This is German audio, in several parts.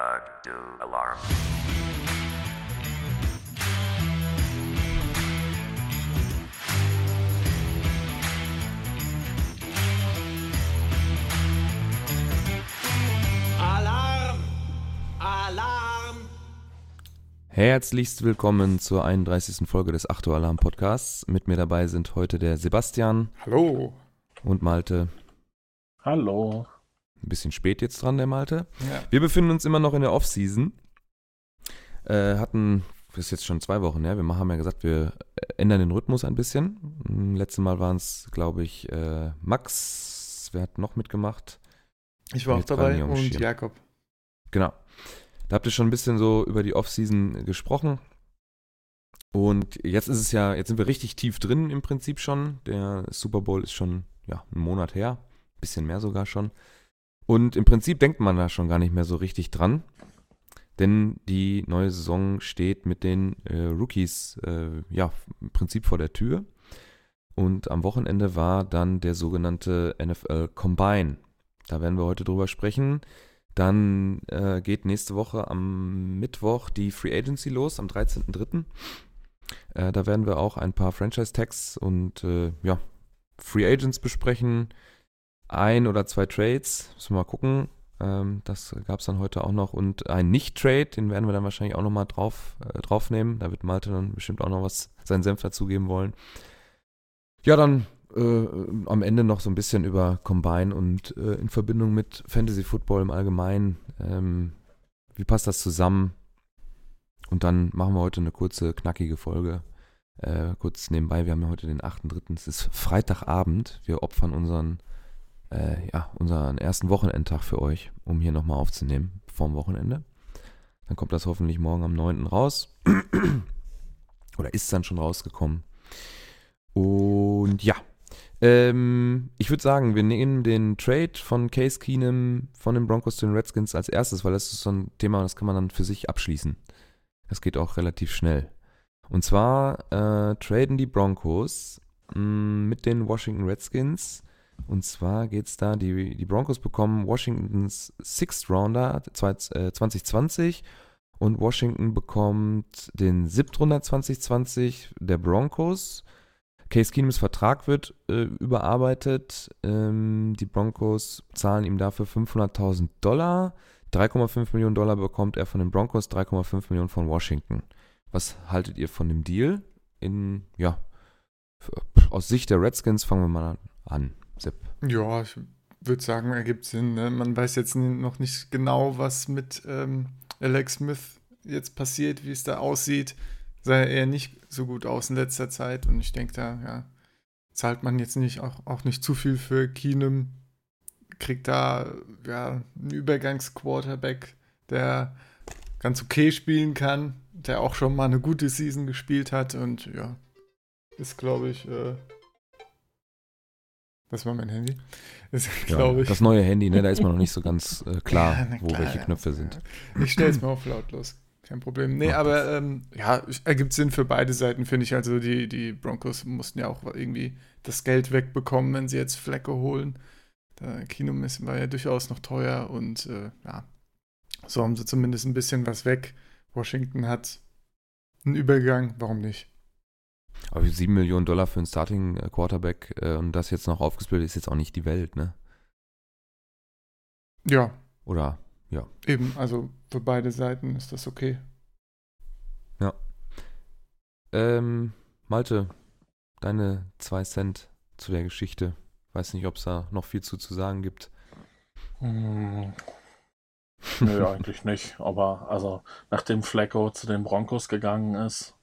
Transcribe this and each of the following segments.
Ugdo alarm. Alarm! Alarm! Herzlichst willkommen zur 31. Folge des 8 Uhr Alarm Podcasts. Mit mir dabei sind heute der Sebastian Hallo. und Malte. Hallo. Ein bisschen spät jetzt dran, der Malte. Ja. Wir befinden uns immer noch in der Off-Season. Äh, hatten, das ist jetzt schon zwei Wochen her, wir haben ja gesagt, wir ändern den Rhythmus ein bisschen. Hm, Letztes Mal waren es, glaube ich, äh, Max. Wer hat noch mitgemacht? Ich war auch dabei und Schirm. Jakob. Genau. Da habt ihr schon ein bisschen so über die Off-Season gesprochen. Und jetzt ist es ja, jetzt sind wir richtig tief drin im Prinzip schon. Der Super Bowl ist schon, ja, einen Monat her. Bisschen mehr sogar schon. Und im Prinzip denkt man da schon gar nicht mehr so richtig dran. Denn die neue Saison steht mit den äh, Rookies, äh, ja, im Prinzip vor der Tür. Und am Wochenende war dann der sogenannte NFL Combine. Da werden wir heute drüber sprechen. Dann äh, geht nächste Woche am Mittwoch die Free Agency los, am 13.03. Äh, da werden wir auch ein paar Franchise-Tags und äh, ja, Free Agents besprechen. Ein oder zwei Trades, müssen wir mal gucken. Ähm, das gab es dann heute auch noch. Und ein Nicht-Trade, den werden wir dann wahrscheinlich auch nochmal drauf, äh, draufnehmen. Da wird Malte dann bestimmt auch noch was, seinen Senf dazugeben wollen. Ja, dann äh, am Ende noch so ein bisschen über Combine und äh, in Verbindung mit Fantasy Football im Allgemeinen. Ähm, wie passt das zusammen? Und dann machen wir heute eine kurze, knackige Folge. Äh, kurz nebenbei, wir haben ja heute den 8.3. Es ist Freitagabend. Wir opfern unseren, äh, ja, unseren ersten Wochenendtag für euch, um hier nochmal aufzunehmen, vorm Wochenende. Dann kommt das hoffentlich morgen am 9. raus. Oder ist dann schon rausgekommen. Und ja, ähm, ich würde sagen, wir nehmen den Trade von Case Keenum von den Broncos zu den Redskins als erstes, weil das ist so ein Thema, das kann man dann für sich abschließen. Das geht auch relativ schnell. Und zwar äh, traden die Broncos mh, mit den Washington Redskins. Und zwar geht's da, die, die Broncos bekommen Washingtons Sixth Rounder zwei- äh, 2020 und Washington bekommt den Siebtrunder 2020 der Broncos. Case Keenums Vertrag wird äh, überarbeitet. Ähm, die Broncos zahlen ihm dafür 500.000 Dollar. 3,5 Millionen Dollar bekommt er von den Broncos, 3,5 Millionen von Washington. Was haltet ihr von dem Deal? In, ja, aus Sicht der Redskins fangen wir mal an. Sepp. Ja, ich würde sagen, ergibt Sinn. Ne? Man weiß jetzt noch nicht genau, was mit ähm, Alex Smith jetzt passiert, wie es da aussieht. Sah eher nicht so gut aus in letzter Zeit und ich denke, da ja, zahlt man jetzt nicht auch, auch nicht zu viel für Keenum. Kriegt da ja einen Übergangsquarterback, der ganz okay spielen kann, der auch schon mal eine gute Season gespielt hat und ja, ist glaube ich, äh, das war mein Handy. Glaube ich. Das neue Handy, ne, da ist man noch nicht so ganz äh, klar, Ja, na wo klar, welche ja. Knöpfe sind. Ich stelle es mal auf lautlos. Kein Problem. Nee, Mach aber ähm, ja, ergibt Sinn für beide Seiten, finde ich. Also die, die Broncos mussten ja auch irgendwie das Geld wegbekommen, wenn sie jetzt Flecke holen. Der Kino ist- war ja durchaus noch teuer und äh, ja, so haben sie zumindest ein bisschen was weg. Washington hat einen Übergang, warum nicht? Aber 7 Millionen Dollar für einen Starting äh, Quarterback äh, und das jetzt noch aufgesplittet ist jetzt auch nicht die Welt, ne? Ja, Oder eben, also für beide Seiten ist das okay. Ähm, Malte, deine zwei Cent zu der Geschichte. Weiß nicht, ob es da noch viel zu, zu sagen gibt. Hm. Nö, eigentlich nicht. Aber also, nachdem Flacco zu den Broncos gegangen ist,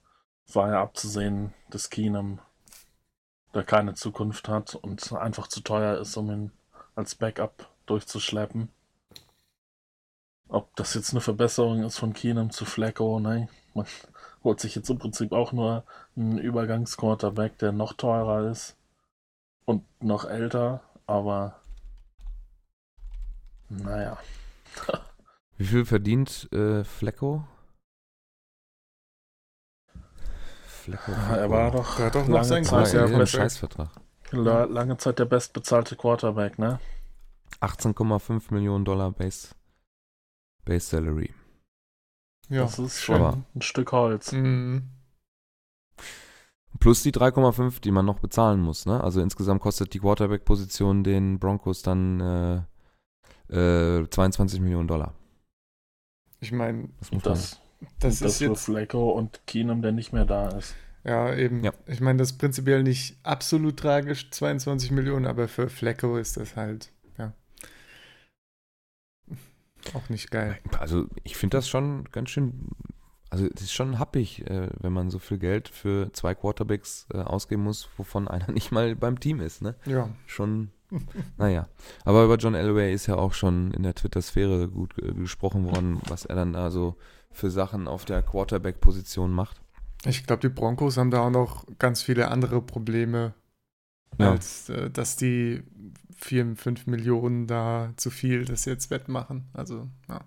war ja abzusehen, dass Keenum da keine Zukunft hat und einfach zu teuer ist, um ihn als Backup durchzuschleppen. Ob das jetzt eine Verbesserung ist von Keenum zu Flacco, ne? Man holt sich jetzt im Prinzip auch nur einen Übergangsquarterback, der noch teurer ist und noch älter, aber naja. Wie viel verdient äh, Flecko? Flecko. Er war doch, Der hat doch noch lange sein Zeit, ja, perfekt. Scheißvertrag. la- lange Zeit der bestbezahlte Quarterback, ne? 18,5 Millionen Dollar Base. Base Salary. Ja, das ist schön. schon ein Stück Holz. Mhm. Plus die 3,5, die man noch bezahlen muss. Ne? Also insgesamt kostet die Quarterback-Position den Broncos dann äh, äh, 22 Millionen Dollar. Ich meine, Das, das, das ist für jetzt Flacco und Keenum, der nicht mehr da ist. Ja, eben. Ja. Ich meine, das ist prinzipiell nicht absolut tragisch, 22 Millionen, aber für Flecko ist das halt, ja. Auch nicht geil. also ich finde das schon ganz schön. Also es ist schon happig, äh, wenn man so viel Geld für zwei Quarterbacks äh, ausgeben muss, wovon einer nicht mal beim Team ist. Ne? Ja. Schon, naja. Aber über John Elway ist ja auch schon in der Twitter-Sphäre gut äh, gesprochen worden, was er dann da so für Sachen auf der Quarterback-Position macht. Ich glaube, die Broncos haben da auch noch ganz viele andere Probleme, Ja. als äh, dass die 4, 5 Millionen da zu viel das jetzt wettmachen. Also, ja.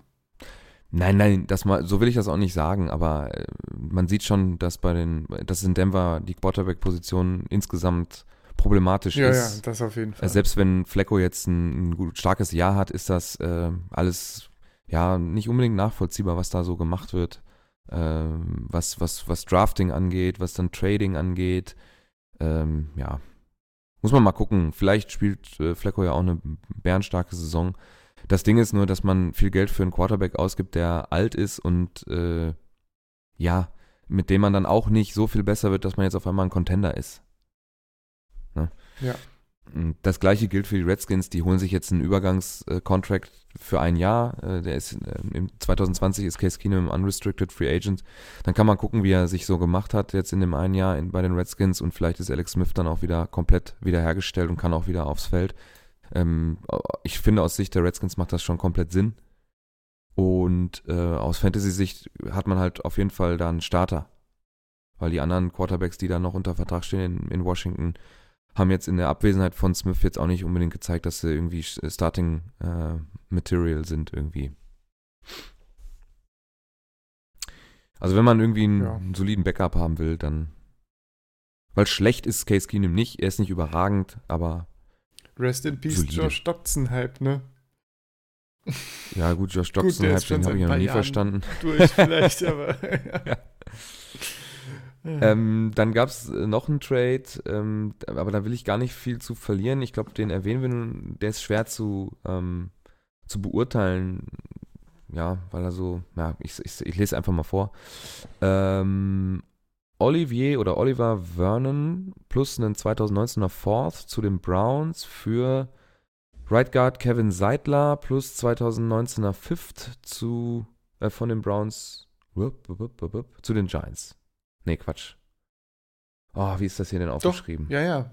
Nein, nein, das mal, so will ich das auch nicht sagen, aber äh, man sieht schon, dass bei den, dass in Denver die Quarterback-Position insgesamt problematisch Ja, ja, ist. das auf jeden Äh, Fall. Selbst wenn Flecko jetzt ein, ein starkes Jahr hat, ist das äh, alles ja nicht unbedingt nachvollziehbar, was da so gemacht wird. Ähm, was, was, was Drafting angeht, was dann Trading angeht. Ähm, ja. Muss man mal gucken. Vielleicht spielt äh, Flecko ja auch eine bärenstarke Saison. Das Ding ist nur, dass man viel Geld für einen Quarterback ausgibt, der alt ist und äh, ja, mit dem man dann auch nicht so viel besser wird, dass man jetzt auf einmal ein Contender ist. Ne? Ja. Das gleiche gilt für die Redskins, die holen sich jetzt einen Übergangskontrakt für ein Jahr. Äh, Der ist äh, im 2020 ist Case Keenum unrestricted free agent. Dann kann man gucken, wie er sich so gemacht hat jetzt in dem einen Jahr in, bei den Redskins und vielleicht ist Alex Smith dann auch wieder komplett wiederhergestellt und kann auch wieder aufs Feld. Ähm, ich finde aus Sicht der Redskins macht das schon komplett Sinn. Und äh, aus Fantasy-Sicht hat man halt auf jeden Fall da einen Starter. Weil die anderen Quarterbacks, die da noch unter Vertrag stehen in, in Washington, haben jetzt in der Abwesenheit von Smith jetzt auch nicht unbedingt gezeigt, dass sie irgendwie Starting äh, Material sind irgendwie. Also wenn man irgendwie einen, Ja. einen soliden Backup haben will, dann weil schlecht ist Case Keenum nicht, er ist nicht überragend, aber Rest in Peace, Solide. Josh Doctson-Hype, ne? ja gut, Josh ist schon den habe ich noch nie Jahren verstanden. Durch vielleicht, aber. Ja. Ähm, dann gab es noch einen Trade, ähm, aber da will ich gar nicht viel zu verlieren. Ich glaube, den erwähnen wir nun, der ist schwer zu, ähm, zu beurteilen. Ja, weil er so, ja, ich, ich, ich lese einfach mal vor. Ähm, Olivier oder Oliver Vernon plus einen 2019er Fourth zu den Browns für Right Guard Kevin Seidler plus 2019er Fifth zu, äh, von den Browns wupp, wupp, wupp, zu den Giants. Nee, Quatsch. Oh, wie ist das hier denn aufgeschrieben? ja, ja,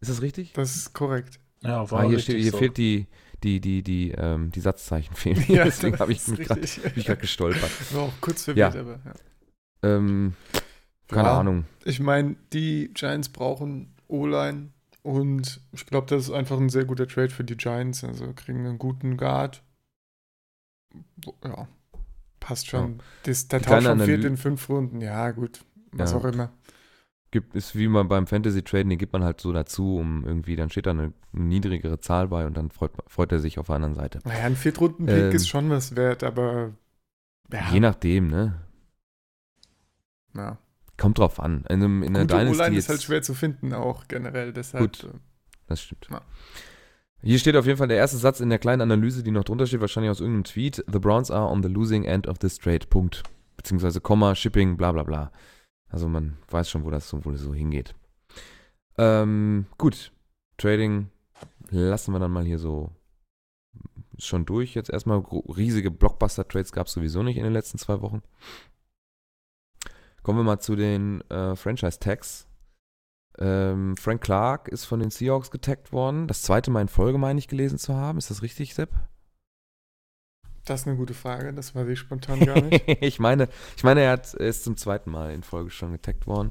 Ist das richtig? das ist korrekt. Ja, war Ah, hier richtig steht, hier so. fehlt die, die, die, die, ähm, die Satzzeichen fehlen. hier, Deswegen das habe ich mich gerade gestolpert. War auch kurz verwirrt, Ja. aber ja. Ähm, keine Ja. Ahnung. Ich meine, die Giants brauchen O-Line und ich glaube, das ist einfach ein sehr guter Trade für die Giants. Also kriegen einen guten Guard. Ja, passt schon. Das, der Die Tausch kleine von viert Analy- in fünf Runden, ja, gut. Was Ja. auch immer. Gibt, ist wie man beim Fantasy Traden, den gibt man halt so dazu, um irgendwie, dann steht da eine niedrigere Zahl bei und dann freut, freut er sich auf der anderen Seite. Naja, ein Viertrunden-Pick Ähm. ist schon was wert, aber ja, Je nachdem, ne? ja. Kommt drauf an. In, einem, in einer Gute Dynasty O-Line jetzt, ist halt schwer zu finden, auch generell. Deshalb, Gut. äh, Das stimmt. Ja. Hier steht auf jeden Fall der erste Satz in der kleinen Analyse, die noch drunter steht, wahrscheinlich aus irgendeinem Tweet. The Browns are on the losing end of this trade. Punkt. Beziehungsweise Komma, Shipping, bla bla bla. Also man weiß schon, wo das so, so hingeht. Ähm, gut. Trading lassen wir dann mal hier so schon durch. Jetzt erstmal riesige Blockbuster-Trades gab es sowieso nicht in den letzten zwei Wochen. Kommen wir mal zu den äh, Franchise-Tags. Ähm, Frank Clark ist von den Seahawks getaggt worden. Das zweite Mal in Folge, meine ich, gelesen zu haben. Ist das richtig, Sepp? Das ist eine gute Frage, das weiß ich spontan gar nicht. ich meine, ich meine, er hat, ist zum zweiten Mal in Folge schon getaggt worden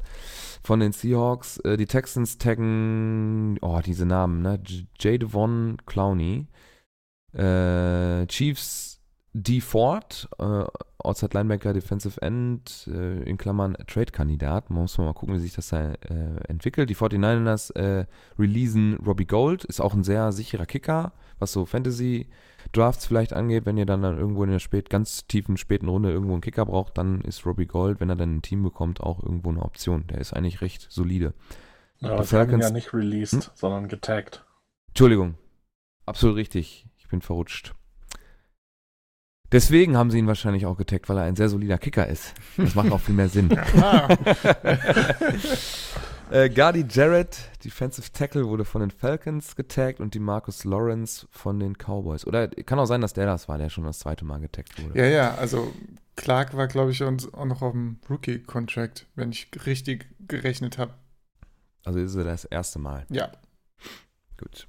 von den Seahawks. Äh, die Texans taggen, oh, diese Namen, ne? J-. Devon Clowney. Äh, Chiefs D. Ford, äh, Outside Linebacker, Defensive End, äh, in Klammern Trade-Kandidat. Man muss mal gucken, wie sich das da äh, entwickelt. Die 49ers äh, releasen Robbie Gold, ist auch ein sehr sicherer Kicker, was so Fantasy-Drafts vielleicht angeht. Wenn ihr dann, dann irgendwo in der spät, ganz tiefen späten Runde irgendwo einen Kicker braucht, dann ist Robbie Gold, wenn er dann ein Team bekommt, auch irgendwo eine Option. Der ist eigentlich recht solide. Ja, aber Falcons- ja nicht released, Hm? sondern getaggt. Entschuldigung, absolut richtig. Ich bin verrutscht. Deswegen haben sie ihn wahrscheinlich auch getaggt, weil er ein sehr solider Kicker ist. Das macht auch viel mehr Sinn. Äh, Gardy Jarrett, Defensive Tackle, wurde von den Falcons getaggt und die Marcus Lawrence von den Cowboys. Oder kann auch sein, dass der das war, der schon das zweite Mal getaggt wurde. ja, ja, also Clark war, glaube ich, auch noch auf dem Rookie-Contract, wenn ich richtig gerechnet habe. Also ist er das erste Mal. Ja. Gut.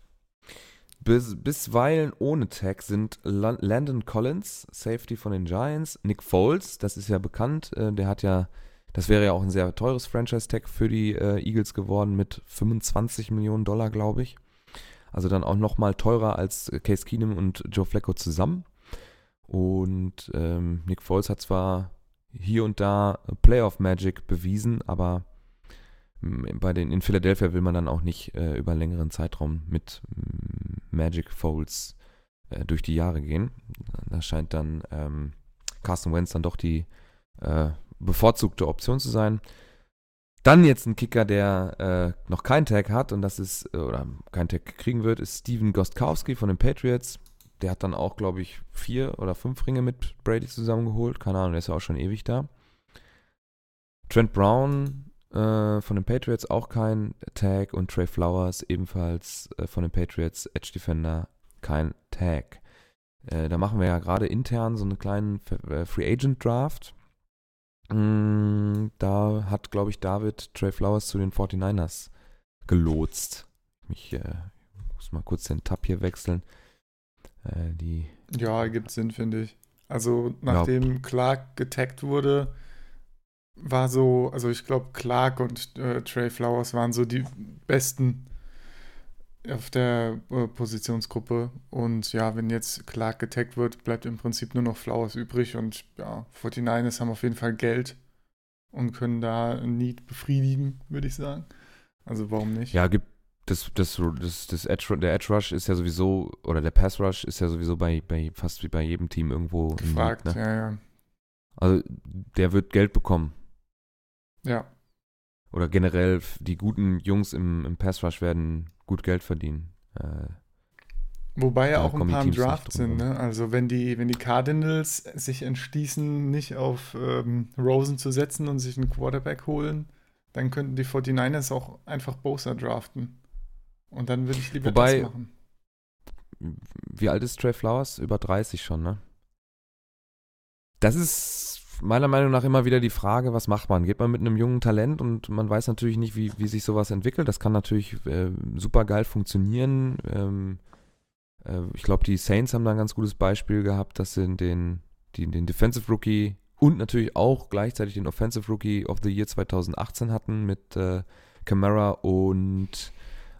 Bis, bisweilen ohne Tag sind Lan- Landon Collins, Safety von den Giants, Nick Foles, das ist ja bekannt, äh, der hat ja, das wäre ja auch ein sehr teures Franchise-Tag für die äh, Eagles geworden mit 25 Millionen Dollar, glaube ich. Also dann auch nochmal teurer als äh, Case Keenum und Joe Flacco zusammen. Und ähm, Nick Foles hat zwar hier und da Playoff Magic bewiesen, aber m, bei den in Philadelphia will man dann auch nicht äh, über einen längeren Zeitraum mit m, Magic Folds äh, durch die Jahre gehen. Da scheint dann ähm, Carson Wentz dann doch die äh, bevorzugte Option zu sein. Dann jetzt ein Kicker, der äh, noch keinen Tag hat und das ist, äh, oder keinen Tag kriegen wird, ist Steven Gostkowski von den Patriots. Der hat dann auch, glaube ich, vier oder fünf Ringe mit Brady zusammengeholt. Keine Ahnung, der ist ja auch schon ewig da. Trent Brown äh, von den Patriots auch kein Tag und Trey Flowers ebenfalls äh, von den Patriots Edge Defender kein Tag. Äh, da machen wir ja gerade intern so einen kleinen äh, Free Agent Draft. Mm, da hat, glaube ich, David Trey Flowers zu den 49ers gelotst. Ich äh, muss mal kurz den Tab hier wechseln. Äh, die Ja, ergibt Sinn, finde ich. Also, nachdem Clark getaggt wurde, war so, also ich glaube, Clark und äh, Trey Flowers waren so die besten auf der äh, Positionsgruppe. Und ja, wenn jetzt Clark getaggt wird, bleibt im Prinzip nur noch Flowers übrig. Und ja, 49ers haben auf jeden Fall Geld und können da ein Need befriedigen, würde ich sagen. Also warum nicht? Ja, gibt das, das, das, das Edge, der Edge Rush ist ja sowieso, oder der Pass Rush ist ja sowieso bei, bei fast wie bei jedem Team irgendwo Gefragt, League, ne? ja, ja. Also der wird Geld bekommen. Ja, Oder generell die guten Jungs im, im Pass Rush werden gut Geld verdienen. Äh, Wobei ja auch ein paar im Draft sind. Ne? Also wenn die, wenn die Cardinals sich entschließen, nicht auf ähm, Rosen zu setzen und sich einen Quarterback holen, dann könnten die 49ers auch einfach Bosa draften. Und dann würde ich lieber Wobei- das machen. wie alt ist Trey Flowers? Über 30 schon, ne? Das ist meiner Meinung nach immer wieder die Frage, was macht man? Geht man mit einem jungen Talent und man weiß natürlich nicht, wie, wie sich sowas entwickelt. Das kann natürlich äh, super geil funktionieren. Ähm, äh, ich glaube, die Saints haben da ein ganz gutes Beispiel gehabt, dass sie den, die, den Defensive Rookie und natürlich auch gleichzeitig den Offensive Rookie of the Year 2018 hatten mit äh, Camara und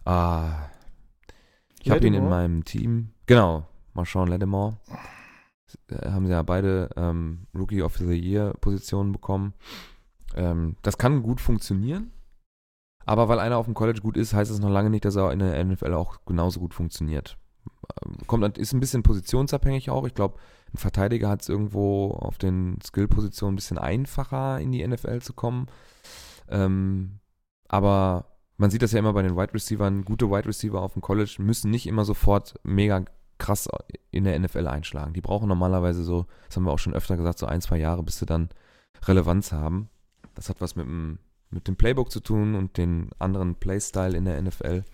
ah, ich habe ihn in meinem Team. Genau, Marshawn Lattimore. Äh, haben sie ja beide ähm, Rookie of the Year Positionen bekommen. Ähm, das kann gut funktionieren. Aber weil einer auf dem College gut ist, heißt es noch lange nicht, dass er in der NFL auch genauso gut funktioniert. Ähm, Kommt, ist ein bisschen positionsabhängig auch. Ich glaube, ein Verteidiger hat es irgendwo auf den Skill-Positionen ein bisschen einfacher, in die NFL zu kommen. Ähm, aber man sieht das ja immer bei den Wide Receivern. Gute Wide Receiver auf dem College müssen nicht immer sofort mega krass in der NFL einschlagen. Die brauchen normalerweise so, das haben wir auch schon öfter gesagt, so ein, zwei Jahre, bis sie dann Relevanz haben. Das hat was mit dem, mit dem Playbook zu tun und den anderen Playstyle in der NFL.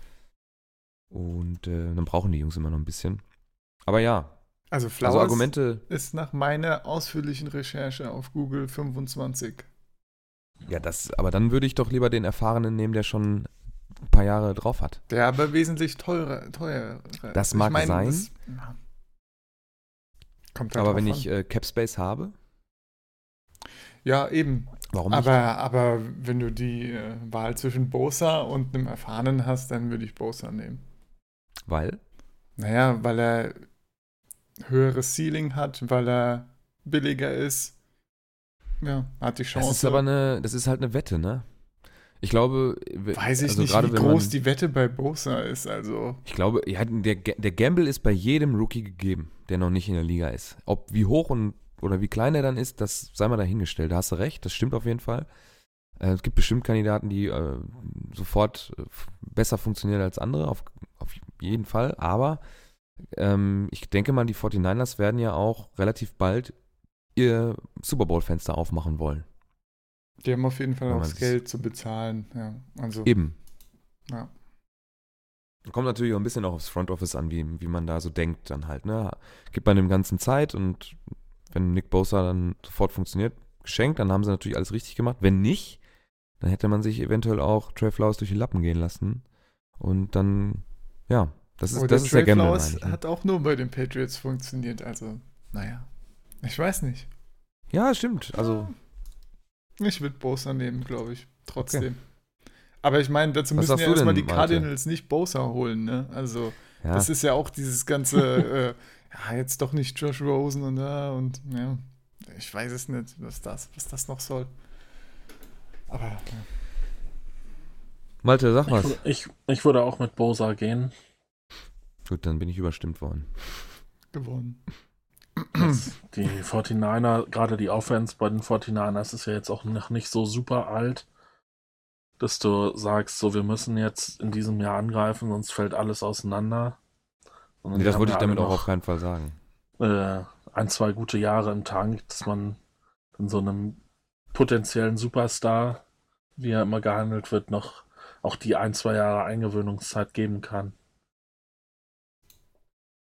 Und äh, dann brauchen die Jungs immer noch ein bisschen. Aber ja, Also Flowers also Argumente, ist nach meiner ausführlichen Recherche auf Google 25. ja, das, aber dann würde ich doch lieber den Erfahrenen nehmen, der schon ein paar Jahre drauf hat. Der aber wesentlich teurer. teurer. Das mag sein. das- ja. Kommt halt aber wenn an. ich äh, Cap Space habe, Ja, eben. warum nicht? Aber, aber wenn du die äh, Wahl zwischen Bosa und einem Erfahrenen hast, dann würde ich Bosa nehmen. Weil? Naja, weil er höheres Ceiling hat, weil er billiger ist ja, hat die Chance. Das ist aber eine, das ist halt eine Wette, ne? Ich glaube, Weiß ich also nicht, gerade wie groß man, die Wette bei Bosa ist. Also, Ich glaube, ja, der, der Gamble ist bei jedem Rookie gegeben, der noch nicht in der Liga ist. Ob wie hoch und oder wie klein er dann ist, das sei mal dahingestellt. Da hast du recht, das stimmt auf jeden Fall. Äh, es gibt bestimmt Kandidaten, die äh, sofort äh, besser funktionieren als andere, auf, auf jeden Fall. Aber ähm, ich denke mal, die 49ers werden ja auch relativ bald ihr Super Bowl-Fenster aufmachen wollen. Die haben auf jeden Fall auch das Geld zu bezahlen. Ja, also, Eben. ja. Kommt natürlich auch ein bisschen auch aufs Front Office an, wie, wie man da so denkt dann halt. Ne? Gibt man dem Ganzen Zeit und wenn Nick Bosa dann sofort funktioniert, geschenkt, dann haben sie natürlich alles richtig gemacht. Wenn nicht, dann hätte man sich eventuell auch Trey Flowers durch die Lappen gehen lassen. Und dann, ja, das ist, Aber das der ist der Trey Gamble. Flowers hat auch nur bei den Patriots funktioniert. Also, naja. Ich weiß nicht. Ja, stimmt. Also, Ich würde Bosa nehmen, glaube ich. Trotzdem. Aber ich meine, dazu Was müssen ja erstmal die Malte? Cardinals nicht Bosa holen, ne? Also, ja. das ist ja auch dieses ganze, äh, ja, jetzt doch nicht Josh Rosen und da und ja. Ich weiß es nicht, was das, was das noch soll. Aber ja, Malte, sag Ich, was. wür- ich, ich würde auch mit Bosa gehen. Gut, dann bin ich überstimmt worden. gewonnen. Die 49er, gerade die Offense bei den 49ers ist ja jetzt auch noch nicht so super alt, dass du sagst, so wir müssen jetzt in diesem Jahr angreifen, sonst fällt alles auseinander. Sondern Nee, das wollte ja ich damit auch auf keinen Fall sagen. äh, ein, zwei gute Jahre im Tank, dass man in so einem potenziellen Superstar, wie er immer gehandelt wird, noch auch die ein, zwei Jahre Eingewöhnungszeit geben kann.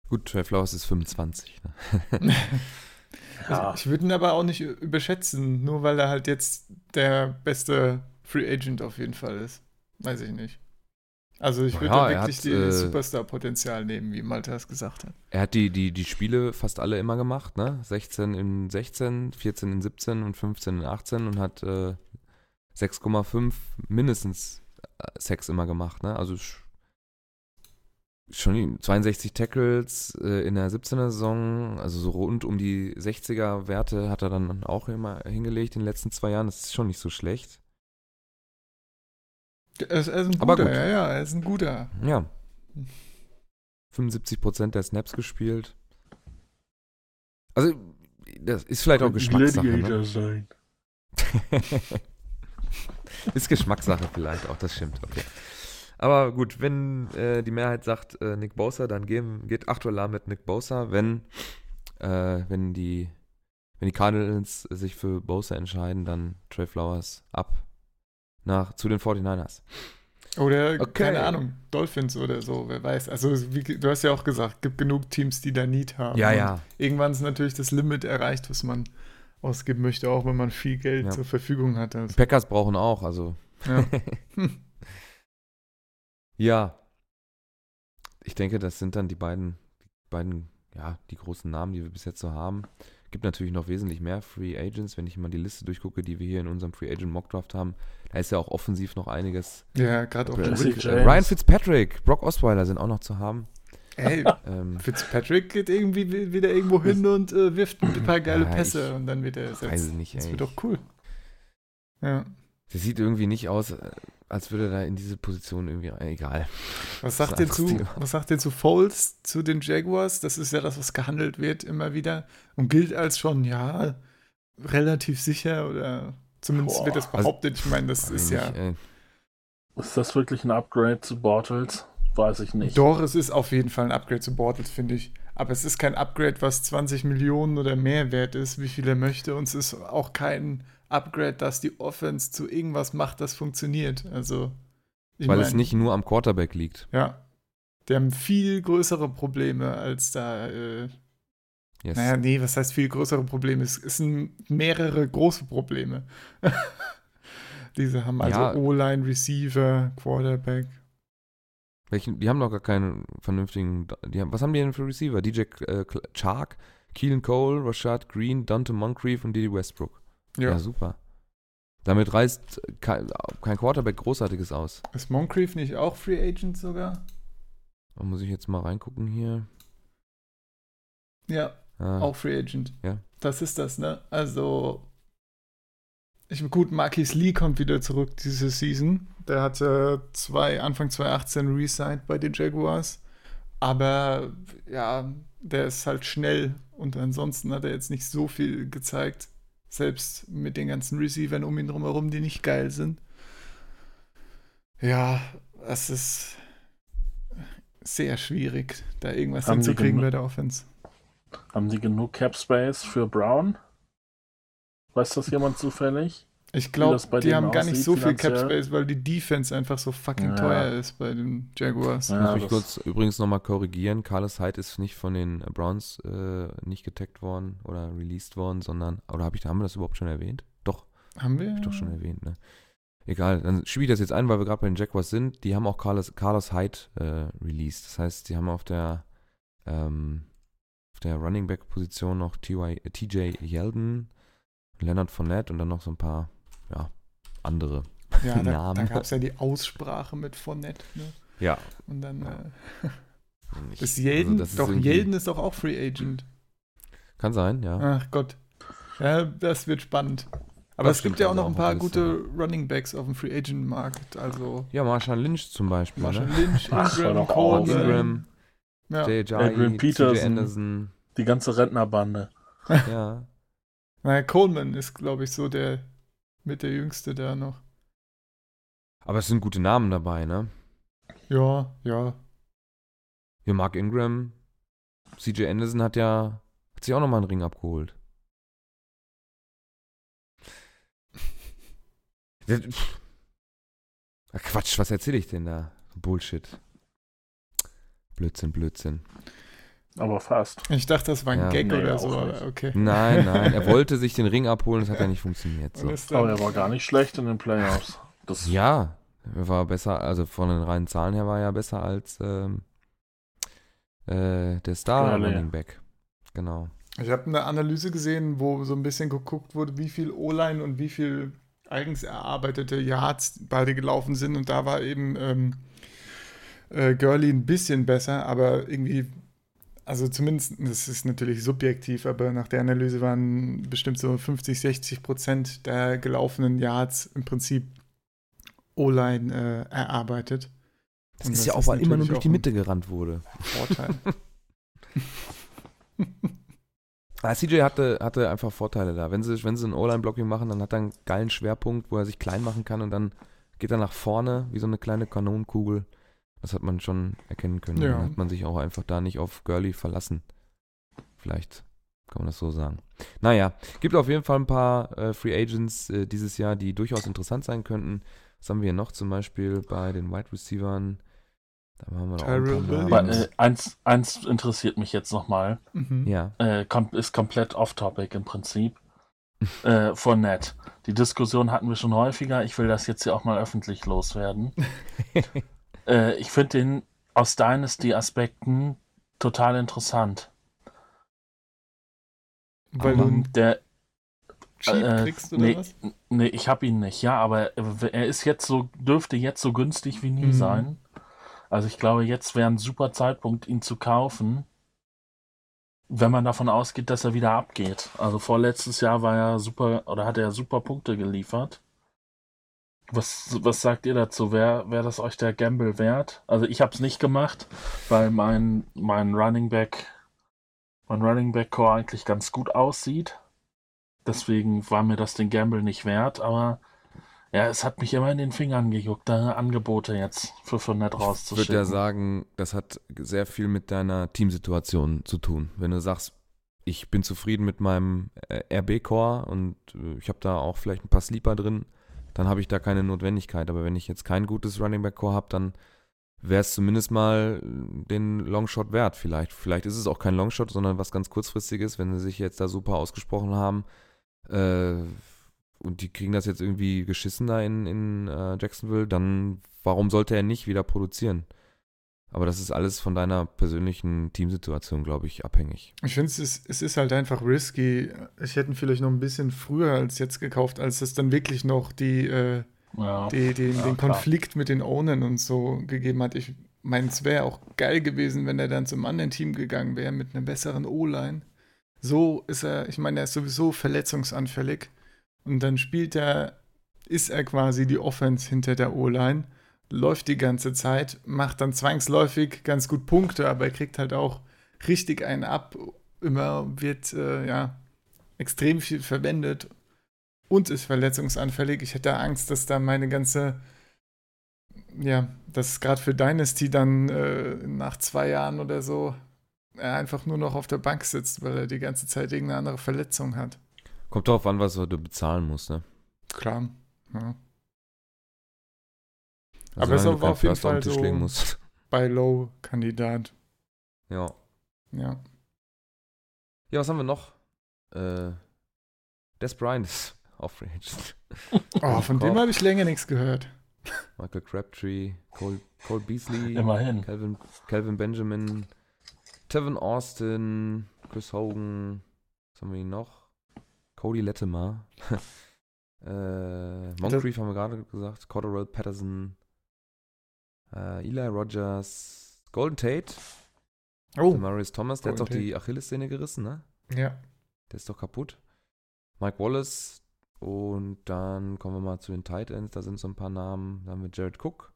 Gut, Trey Flowers ist 25. Ne? Ja, Ich würde ihn aber auch nicht überschätzen, nur weil er halt jetzt der beste Free Agent auf jeden Fall ist. Weiß ich nicht. Also ich würde Ja, da wirklich die äh, Superstar-Potenzial nehmen, wie Malte das gesagt hat. Er hat die, die, die Spiele fast alle immer gemacht, ne? 16 in 16, 14 in 17 und 15 in 18 und hat äh, 6,5 mindestens äh, Sex immer gemacht, ne? Also schon die 62 Tackles äh, in der 17er Saison, also so rund um die 60er Werte hat er dann auch immer hingelegt in den letzten zwei Jahren. Das ist schon nicht so schlecht. Er ist, er ist ein Aber guter, gut. ja, ja, er ist ein guter. Ja. 75% der Snaps gespielt. Also, das ist vielleicht auch Geschmackssache. Ne? Sein. ist Geschmackssache vielleicht auch, das stimmt. Okay. Aber gut, wenn äh, die Mehrheit sagt äh, Nick Bosa, dann gehen, geht Achtualar mit Nick Bosa. Wenn, äh, wenn, die, wenn die Cardinals sich für Bosa entscheiden, dann Trey Flowers ab nach, zu den 49ers. Oder, Okay. keine Ahnung, Dolphins oder so, wer weiß. Also, wie, du hast ja auch gesagt, gibt genug Teams, die da Need haben. Ja, Und ja. Irgendwann ist natürlich das Limit erreicht, was man ausgeben möchte, auch wenn man viel Geld Ja. zur Verfügung hat. Also, Packers brauchen auch, also. ja. Ja. Ich denke, das sind dann die beiden, die beiden, ja, die großen Namen, die wir bis jetzt so haben. Gibt natürlich noch wesentlich mehr Free Agents, wenn ich mal die Liste durchgucke, die wir hier in unserem Free Agent Mockdraft haben. Da ist ja auch offensiv noch einiges. ja, gerade auch Jesse Rick, äh, James. Ryan Fitzpatrick, Brock Osweiler sind auch noch zu haben. Ey, Ähm, Fitzpatrick geht irgendwie wi- wieder irgendwo hin und äh, wirft ein paar geile Ja, Pässe ich und dann wird er weiß es ersetzt. nicht, Das ey. wird doch cool. Ja. Das sieht irgendwie nicht aus, äh, als würde er da in diese Position irgendwie. äh, Egal. Was sagt ihr zu, was sagt ihr zu Foles, zu den Jaguars? Das ist ja das, was gehandelt wird immer wieder und gilt als schon, ja, relativ sicher oder zumindest Boah. wird das behauptet. ich meine, das ist ja. Äh, Ist das wirklich ein Upgrade zu Bortles? Weiß ich nicht. Doch, es ist auf jeden Fall ein Upgrade zu Bortles, finde ich. Aber es ist kein Upgrade, was 20 Millionen oder mehr wert ist, wie viel er möchte. Und es ist auch kein Upgrade, dass die Offense zu irgendwas macht, das funktioniert. Also, weil es mein, nicht nur am Quarterback liegt. Ja. Die haben viel größere Probleme als da. Äh, Yes. naja, nee, was heißt viel größere Probleme? Es, es sind mehrere große Probleme. Diese haben also Ja. O-Line, Receiver, Quarterback. Welchen, die haben doch gar keinen vernünftigen. Haben, was haben die denn für Receiver? DJ äh, Chark, Keelan Cole, Rashad Green, Dante Moncrief und Didi Westbrook. Ja, Ja. super. Damit reißt kein, kein Quarterback Großartiges aus. Ist Moncrief nicht auch Free Agent sogar? Da muss ich jetzt mal reingucken hier. Ja, Ah, auch Free Agent. Ja. Das ist das, ne? Also, Ich, gut, Marquis Lee kommt wieder zurück diese Season. Der hatte zwei, Anfang 2018 resigned bei den Jaguars. Aber ja, der ist halt schnell und ansonsten hat er jetzt nicht so viel gezeigt. Selbst mit den ganzen Receivern um ihn drumherum, die nicht geil sind. Ja, es ist sehr schwierig, da irgendwas Haben hinzukriegen bei der Offense. Haben die genug Cap Space für Brown? Weiß das jemand zufällig? Ich glaube, die haben gar nicht so viel Cap? Space, weil die Defense einfach so fucking Ja. teuer ist bei den Jaguars. Ja, Muss das- kurz übrigens nochmal korrigieren. Carlos Hyde ist nicht von den Browns äh, nicht getaggt worden oder released worden, sondern, oder hab ich, haben wir das überhaupt schon erwähnt? Doch, Haben wir? hab ich doch schon erwähnt, ne? Egal, dann schiebe ich das jetzt ein, weil wir gerade bei den Jaguars sind. Die haben auch Carlos, Carlos Hyde äh, released. Das heißt, die haben auf der, ähm, auf der Running Back Position noch TY, äh, TJ Yeldon, Leonard Fournette und dann noch so ein paar, ja, andere. Ja, da, da Namen. gab es ja die Aussprache mit Fournette. Ne? Ja. Und dann Ja. äh, nicht- ist Jelden, also das ist doch Jelden ist doch auch Free Agent. Kann sein, ja. Ach Gott. Ja, das wird spannend. Aber Das es gibt ja auch noch ein paar der gute Running Backs auf dem Free Agent Markt. Also Ja, Marshall Lynch zum Beispiel, Marshall ne? Lynch, Ingram, auf, Coleman. Ingram, Ja. Jay Adrian Peterson. Anderson, Die ganze Rentnerbande. ja. Naja, Coleman ist, glaube ich, so der mit der Jüngste da noch. Aber es sind gute Namen dabei, ne? Ja, ja. Hier Mark Ingram, CJ Anderson hat ja, hat sich auch nochmal einen Ring abgeholt. Ach, Quatsch, was erzähle ich denn da? Bullshit. Blödsinn, Blödsinn. Aber fast. Ich dachte, das war ein Ja. Gag Nee, oder so, okay. Nein, nein, er wollte sich den Ring abholen, das hat ja nicht funktioniert. So. Aber er war gar nicht schlecht in den Playoffs. Das Ja, er war besser, also von den reinen Zahlen her war er ja besser als ähm, äh, der Star Gurley. Running Back. Genau. ich habe eine Analyse gesehen, wo so ein bisschen geguckt wurde, wie viel O-Line und wie viel eigens erarbeitete Yards beide gelaufen sind. Und da war eben ähm, äh, Gurley ein bisschen besser, aber irgendwie, also zumindest, das ist natürlich subjektiv, aber nach der Analyse waren bestimmt so 50, 60 Prozent der gelaufenen Yards im Prinzip O-Line äh, erarbeitet. Das Und ist das ja auch, weil immer nur durch die Mitte gerannt wurde. Vorteil. Ah, CJ hatte, hatte einfach Vorteile da. Wenn sie, wenn sie ein O-Line-Blocking machen, dann hat er einen geilen Schwerpunkt, wo er sich klein machen kann und dann geht er nach vorne wie so eine kleine Kanonenkugel. Das hat man schon erkennen können. Ja. Dann hat man sich auch einfach da nicht auf Gurley verlassen. Vielleicht kann man das so sagen. Naja, gibt auf jeden Fall ein paar äh, Free Agents äh, dieses Jahr, die durchaus interessant sein könnten. Was haben wir noch zum Beispiel bei den Wide Receivern? Da haben wir noch ein Tyrell paar aber, Namen. Williams. äh, eins, eins interessiert mich jetzt nochmal. mhm. Ja. Äh, kom ist komplett off-topic im Prinzip. äh, von Nett. Die Diskussion hatten wir schon häufiger. Ich will das jetzt hier auch mal öffentlich loswerden. äh, ich finde den aus Dynasty-Aspekten total interessant. Weil Aber du einen der, Cheap äh, kriegst oder nee, was? nee, ich habe ihn nicht. Ja, aber er ist jetzt so, dürfte jetzt so günstig wie nie Mhm. sein. Also ich glaube, jetzt wäre ein super Zeitpunkt, ihn zu kaufen, wenn man davon ausgeht, dass er wieder abgeht. Also vorletztes Jahr war er super, oder hat er super Punkte geliefert. Was, was sagt ihr dazu? Wäre wär das euch der Gamble wert? Also ich habe es nicht gemacht, weil mein, mein Running Back, mein Running Back Core eigentlich ganz gut aussieht. Deswegen war mir das den Gamble nicht wert, aber ja, es hat mich immer in den Fingern gejuckt, da Angebote jetzt für Fournette Ich würde rauszuschicken. ja sagen, das hat sehr viel mit deiner Teamsituation zu tun. Wenn du sagst, ich bin zufrieden mit meinem äh, RB-Core und äh, ich habe da auch vielleicht ein paar Sleeper drin, dann habe ich da keine Notwendigkeit. Aber wenn ich jetzt kein gutes Running Back Core habe, dann wäre es zumindest mal den Longshot wert. Vielleicht, vielleicht ist es auch kein Longshot, sondern was ganz kurzfristiges, wenn sie sich jetzt da super ausgesprochen haben. Äh, und die kriegen das jetzt irgendwie geschissen da in, in äh, Jacksonville, dann warum sollte er nicht wieder produzieren? Aber das ist alles von deiner persönlichen Teamsituation, glaube ich, abhängig. Ich finde, es ist, es ist halt einfach risky. Ich hätte ihn vielleicht noch ein bisschen früher als jetzt gekauft, als es dann wirklich noch die, äh, ja. die, die, Ja, den klar. Konflikt mit den Ownern und so gegeben hat. Ich meine, es wäre auch geil gewesen, wenn er dann zum anderen Team gegangen wäre mit einer besseren O-Line. So ist er, ich meine, er ist sowieso verletzungsanfällig. und dann spielt er, ist er quasi die Offense hinter der O-Line, läuft die ganze Zeit, macht dann zwangsläufig ganz gut Punkte, aber er kriegt halt auch richtig einen ab. Immer wird äh, ja extrem viel verwendet und ist verletzungsanfällig. Ich hätte Angst, dass da meine ganze, ja, dass gerade für Dynasty dann äh, nach zwei Jahren oder so er einfach nur noch auf der Bank sitzt, weil er die ganze Zeit irgendeine andere Verletzung hat. Kommt darauf an, was du bezahlen musst, ne? Klar. Ja. Also Aber du war auf jeden Fall Tisch so-. Bei Low-Kandidat. Ja. Ja. Ja, was haben wir noch? Äh, Des Bryant ist auf Free Agent. Oh, von dem habe ich länger nichts gehört. Michael Crabtree, Cole, Cole Beasley, Immerhin. Calvin, Calvin Benjamin, Tevin Austin, Chris Hogan, was haben wir hier noch? Cody Latimer. äh, Moncrief haben wir gerade gesagt, Cordell Patterson, äh, Eli Rogers, Golden Tate, Oh, Demarius Thomas, der hat doch Golden die Achillessehne gerissen, ne? ja. Der ist doch kaputt. Mike Wallace und dann kommen wir mal zu den Tight Ends, da sind so ein paar Namen. Da haben wir Jared Cook,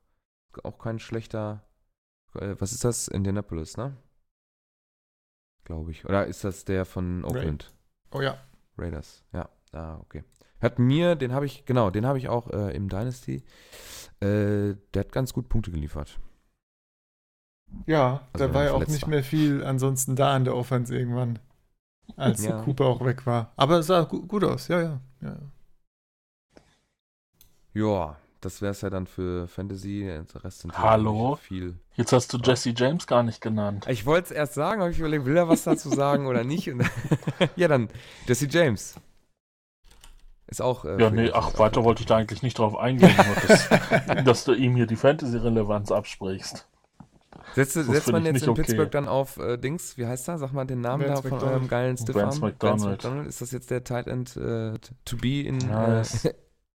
auch kein schlechter. Äh, was ist das? Indianapolis, ne? Glaube ich. Oder ist das der von Oakland? Oh ja. Raiders. Ja, ah, okay. Hat mir, den habe ich, genau, den habe ich auch äh, im Dynasty. Äh, der hat ganz gut Punkte geliefert. Ja, Also da war ja auch nicht war. mehr viel ansonsten da an der Offense irgendwann. Als Ja. Cooper auch weg war. Aber es sah gu gut aus, ja, ja. ja. Ja, das wäre es ja dann für Fantasy. Der Rest sind Hallo? viel. Jetzt hast du Jesse James gar nicht genannt. Ich wollte es erst sagen, habe ich überlegt, will er was dazu sagen oder nicht? Und ja, dann Jesse James. Ist auch. Äh, Ja, nee, ach, weiter wollte ich da eigentlich nicht drauf eingehen, nur dass, dass du ihm hier die Fantasy-Relevanz absprichst. Setzt, das setzt man jetzt nicht in okay. Pittsburgh dann auf äh, Dings, wie heißt er? Sag mal den Namen Vance da von McDonald. eurem geilen Stiffarm. Vance McDonald. McDonald. Ist das jetzt der Tight End äh, to be in. Ja, äh,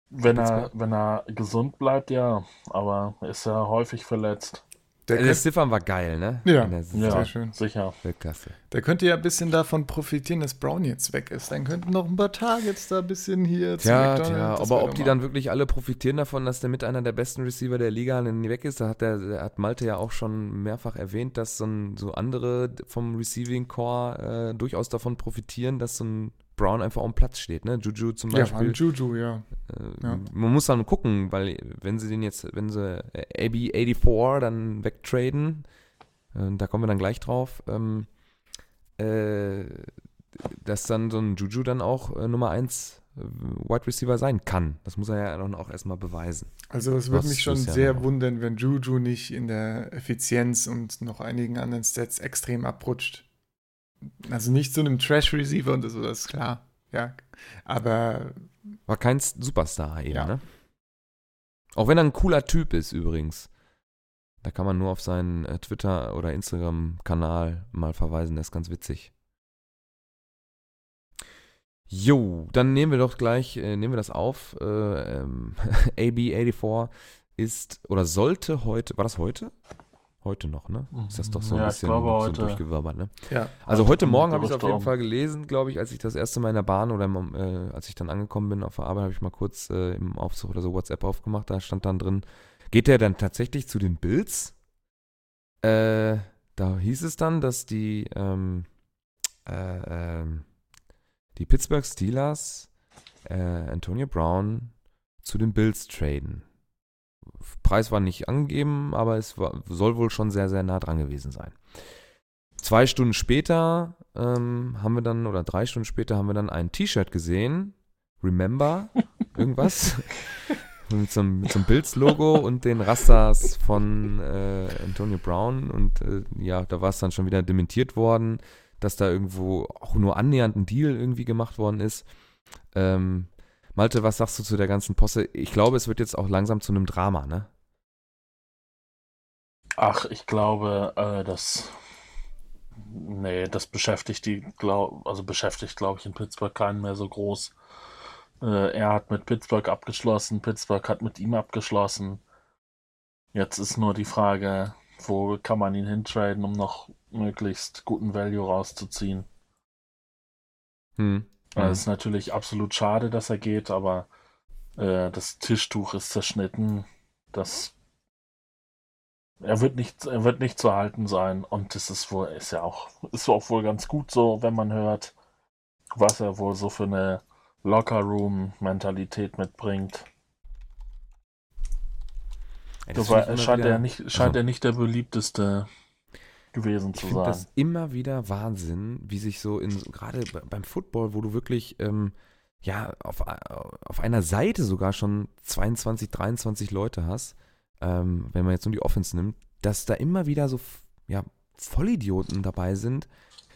Wenn er, Pittsburgh? wenn er gesund bleibt, ja. Aber ist er häufig verletzt. Der, der könnt, Stiffarm war geil, ne? Ja. Der. Ja, Sehr schön. sicher. Weltklasse. der könnte ja ein bisschen davon profitieren, dass Brown jetzt weg ist. Dann könnten noch ein paar Targets da ein bisschen hier zu Tja, tja, Das aber ob die mal- dann wirklich alle profitieren davon, dass der mit einer der besten Receiver der Liga nie weg ist, da hat, der, der hat Malte ja auch schon mehrfach erwähnt, dass so, ein, so andere vom Receiving Core äh, durchaus davon profitieren, dass so ein Brown einfach auf dem Platz steht, ne? Juju zum Ja, Beispiel. ein Juju, ja. Äh, Ja. Man muss dann gucken, weil wenn sie den jetzt, wenn sie äh, AB84 dann wegtraden, äh, da kommen wir dann gleich drauf, ähm, äh, dass dann so ein Juju dann auch äh, Nummer 1 äh, Wide Receiver sein kann. Das muss er ja dann auch erstmal beweisen. Also es würde mich schon ja sehr noch- wundern, wenn Juju nicht in der Effizienz und noch einigen anderen Stats extrem abrutscht. Also nicht zu einem Trash-Receiver und so, das ist klar. Ja, aber War kein Superstar eben, Ja. ne? Auch wenn er ein cooler Typ ist übrigens. Da kann man nur auf seinen äh, Twitter- oder Instagram-Kanal mal verweisen, der ist ganz witzig. Jo, dann nehmen wir doch gleich, äh, nehmen wir das auf. Äh, ähm, AB84 ist oder sollte heute, war das heute? Heute noch, ne? Ist das doch so ein Ja, bisschen so durchgewirbert, ne? ja, Also heute Morgen habe ich es auf jeden Fall gelesen, glaube ich, als ich das erste Mal in der Bahn oder im, äh, als ich dann angekommen bin auf der Arbeit, habe ich mal kurz äh, im Aufzug oder so WhatsApp aufgemacht. Da stand dann drin, geht der dann tatsächlich zu den Bills? Äh, da hieß es dann, dass die, ähm, äh, ähm, die Pittsburgh Steelers äh, Antonio Brown zu den Bills traden. Preis war nicht angegeben, aber es war, soll wohl schon sehr, sehr nah dran gewesen sein. Zwei Stunden später ähm, haben wir dann, oder drei Stunden später haben wir dann ein T-Shirt gesehen. Remember? Irgendwas? mit so einem, mit so einem Bills-Logo und den Rastas von äh, Antonio Brown. Und äh, ja, da war es dann schon wieder dementiert worden, dass da irgendwo auch nur annähernd ein Deal irgendwie gemacht worden ist. Ähm, Malte, was sagst du zu der ganzen Posse? Ich glaube, es wird jetzt auch langsam zu einem Drama, ne? Ach, ich glaube, äh, das. Nee, das beschäftigt die, glaub, also beschäftigt, glaube ich, in Pittsburgh keinen mehr so groß. Äh, er hat mit Pittsburgh abgeschlossen, Pittsburgh hat mit ihm abgeschlossen. Jetzt ist nur die Frage, wo kann man ihn hintraden, um noch möglichst guten Value rauszuziehen. Hm. Mhm. Es ist natürlich absolut schade, dass er geht, aber äh, das Tischtuch ist zerschnitten. Das er wird nicht, er wird nicht zu halten sein und das ist wohl, ist ja auch, ist auch wohl ganz gut so, wenn man hört, was er wohl so für eine Locker-Room-Mentalität mitbringt. Ja, war, scheint, wieder, er nicht, scheint also, er nicht der beliebteste gewesen zu sein. Das immer wieder Wahnsinn, wie sich so in gerade beim Football, wo du wirklich ähm, ja auf, auf einer Seite sogar schon 22, 23 Leute hast, ähm, wenn man jetzt nur die Offense nimmt, dass da immer wieder so ja, Vollidioten dabei sind.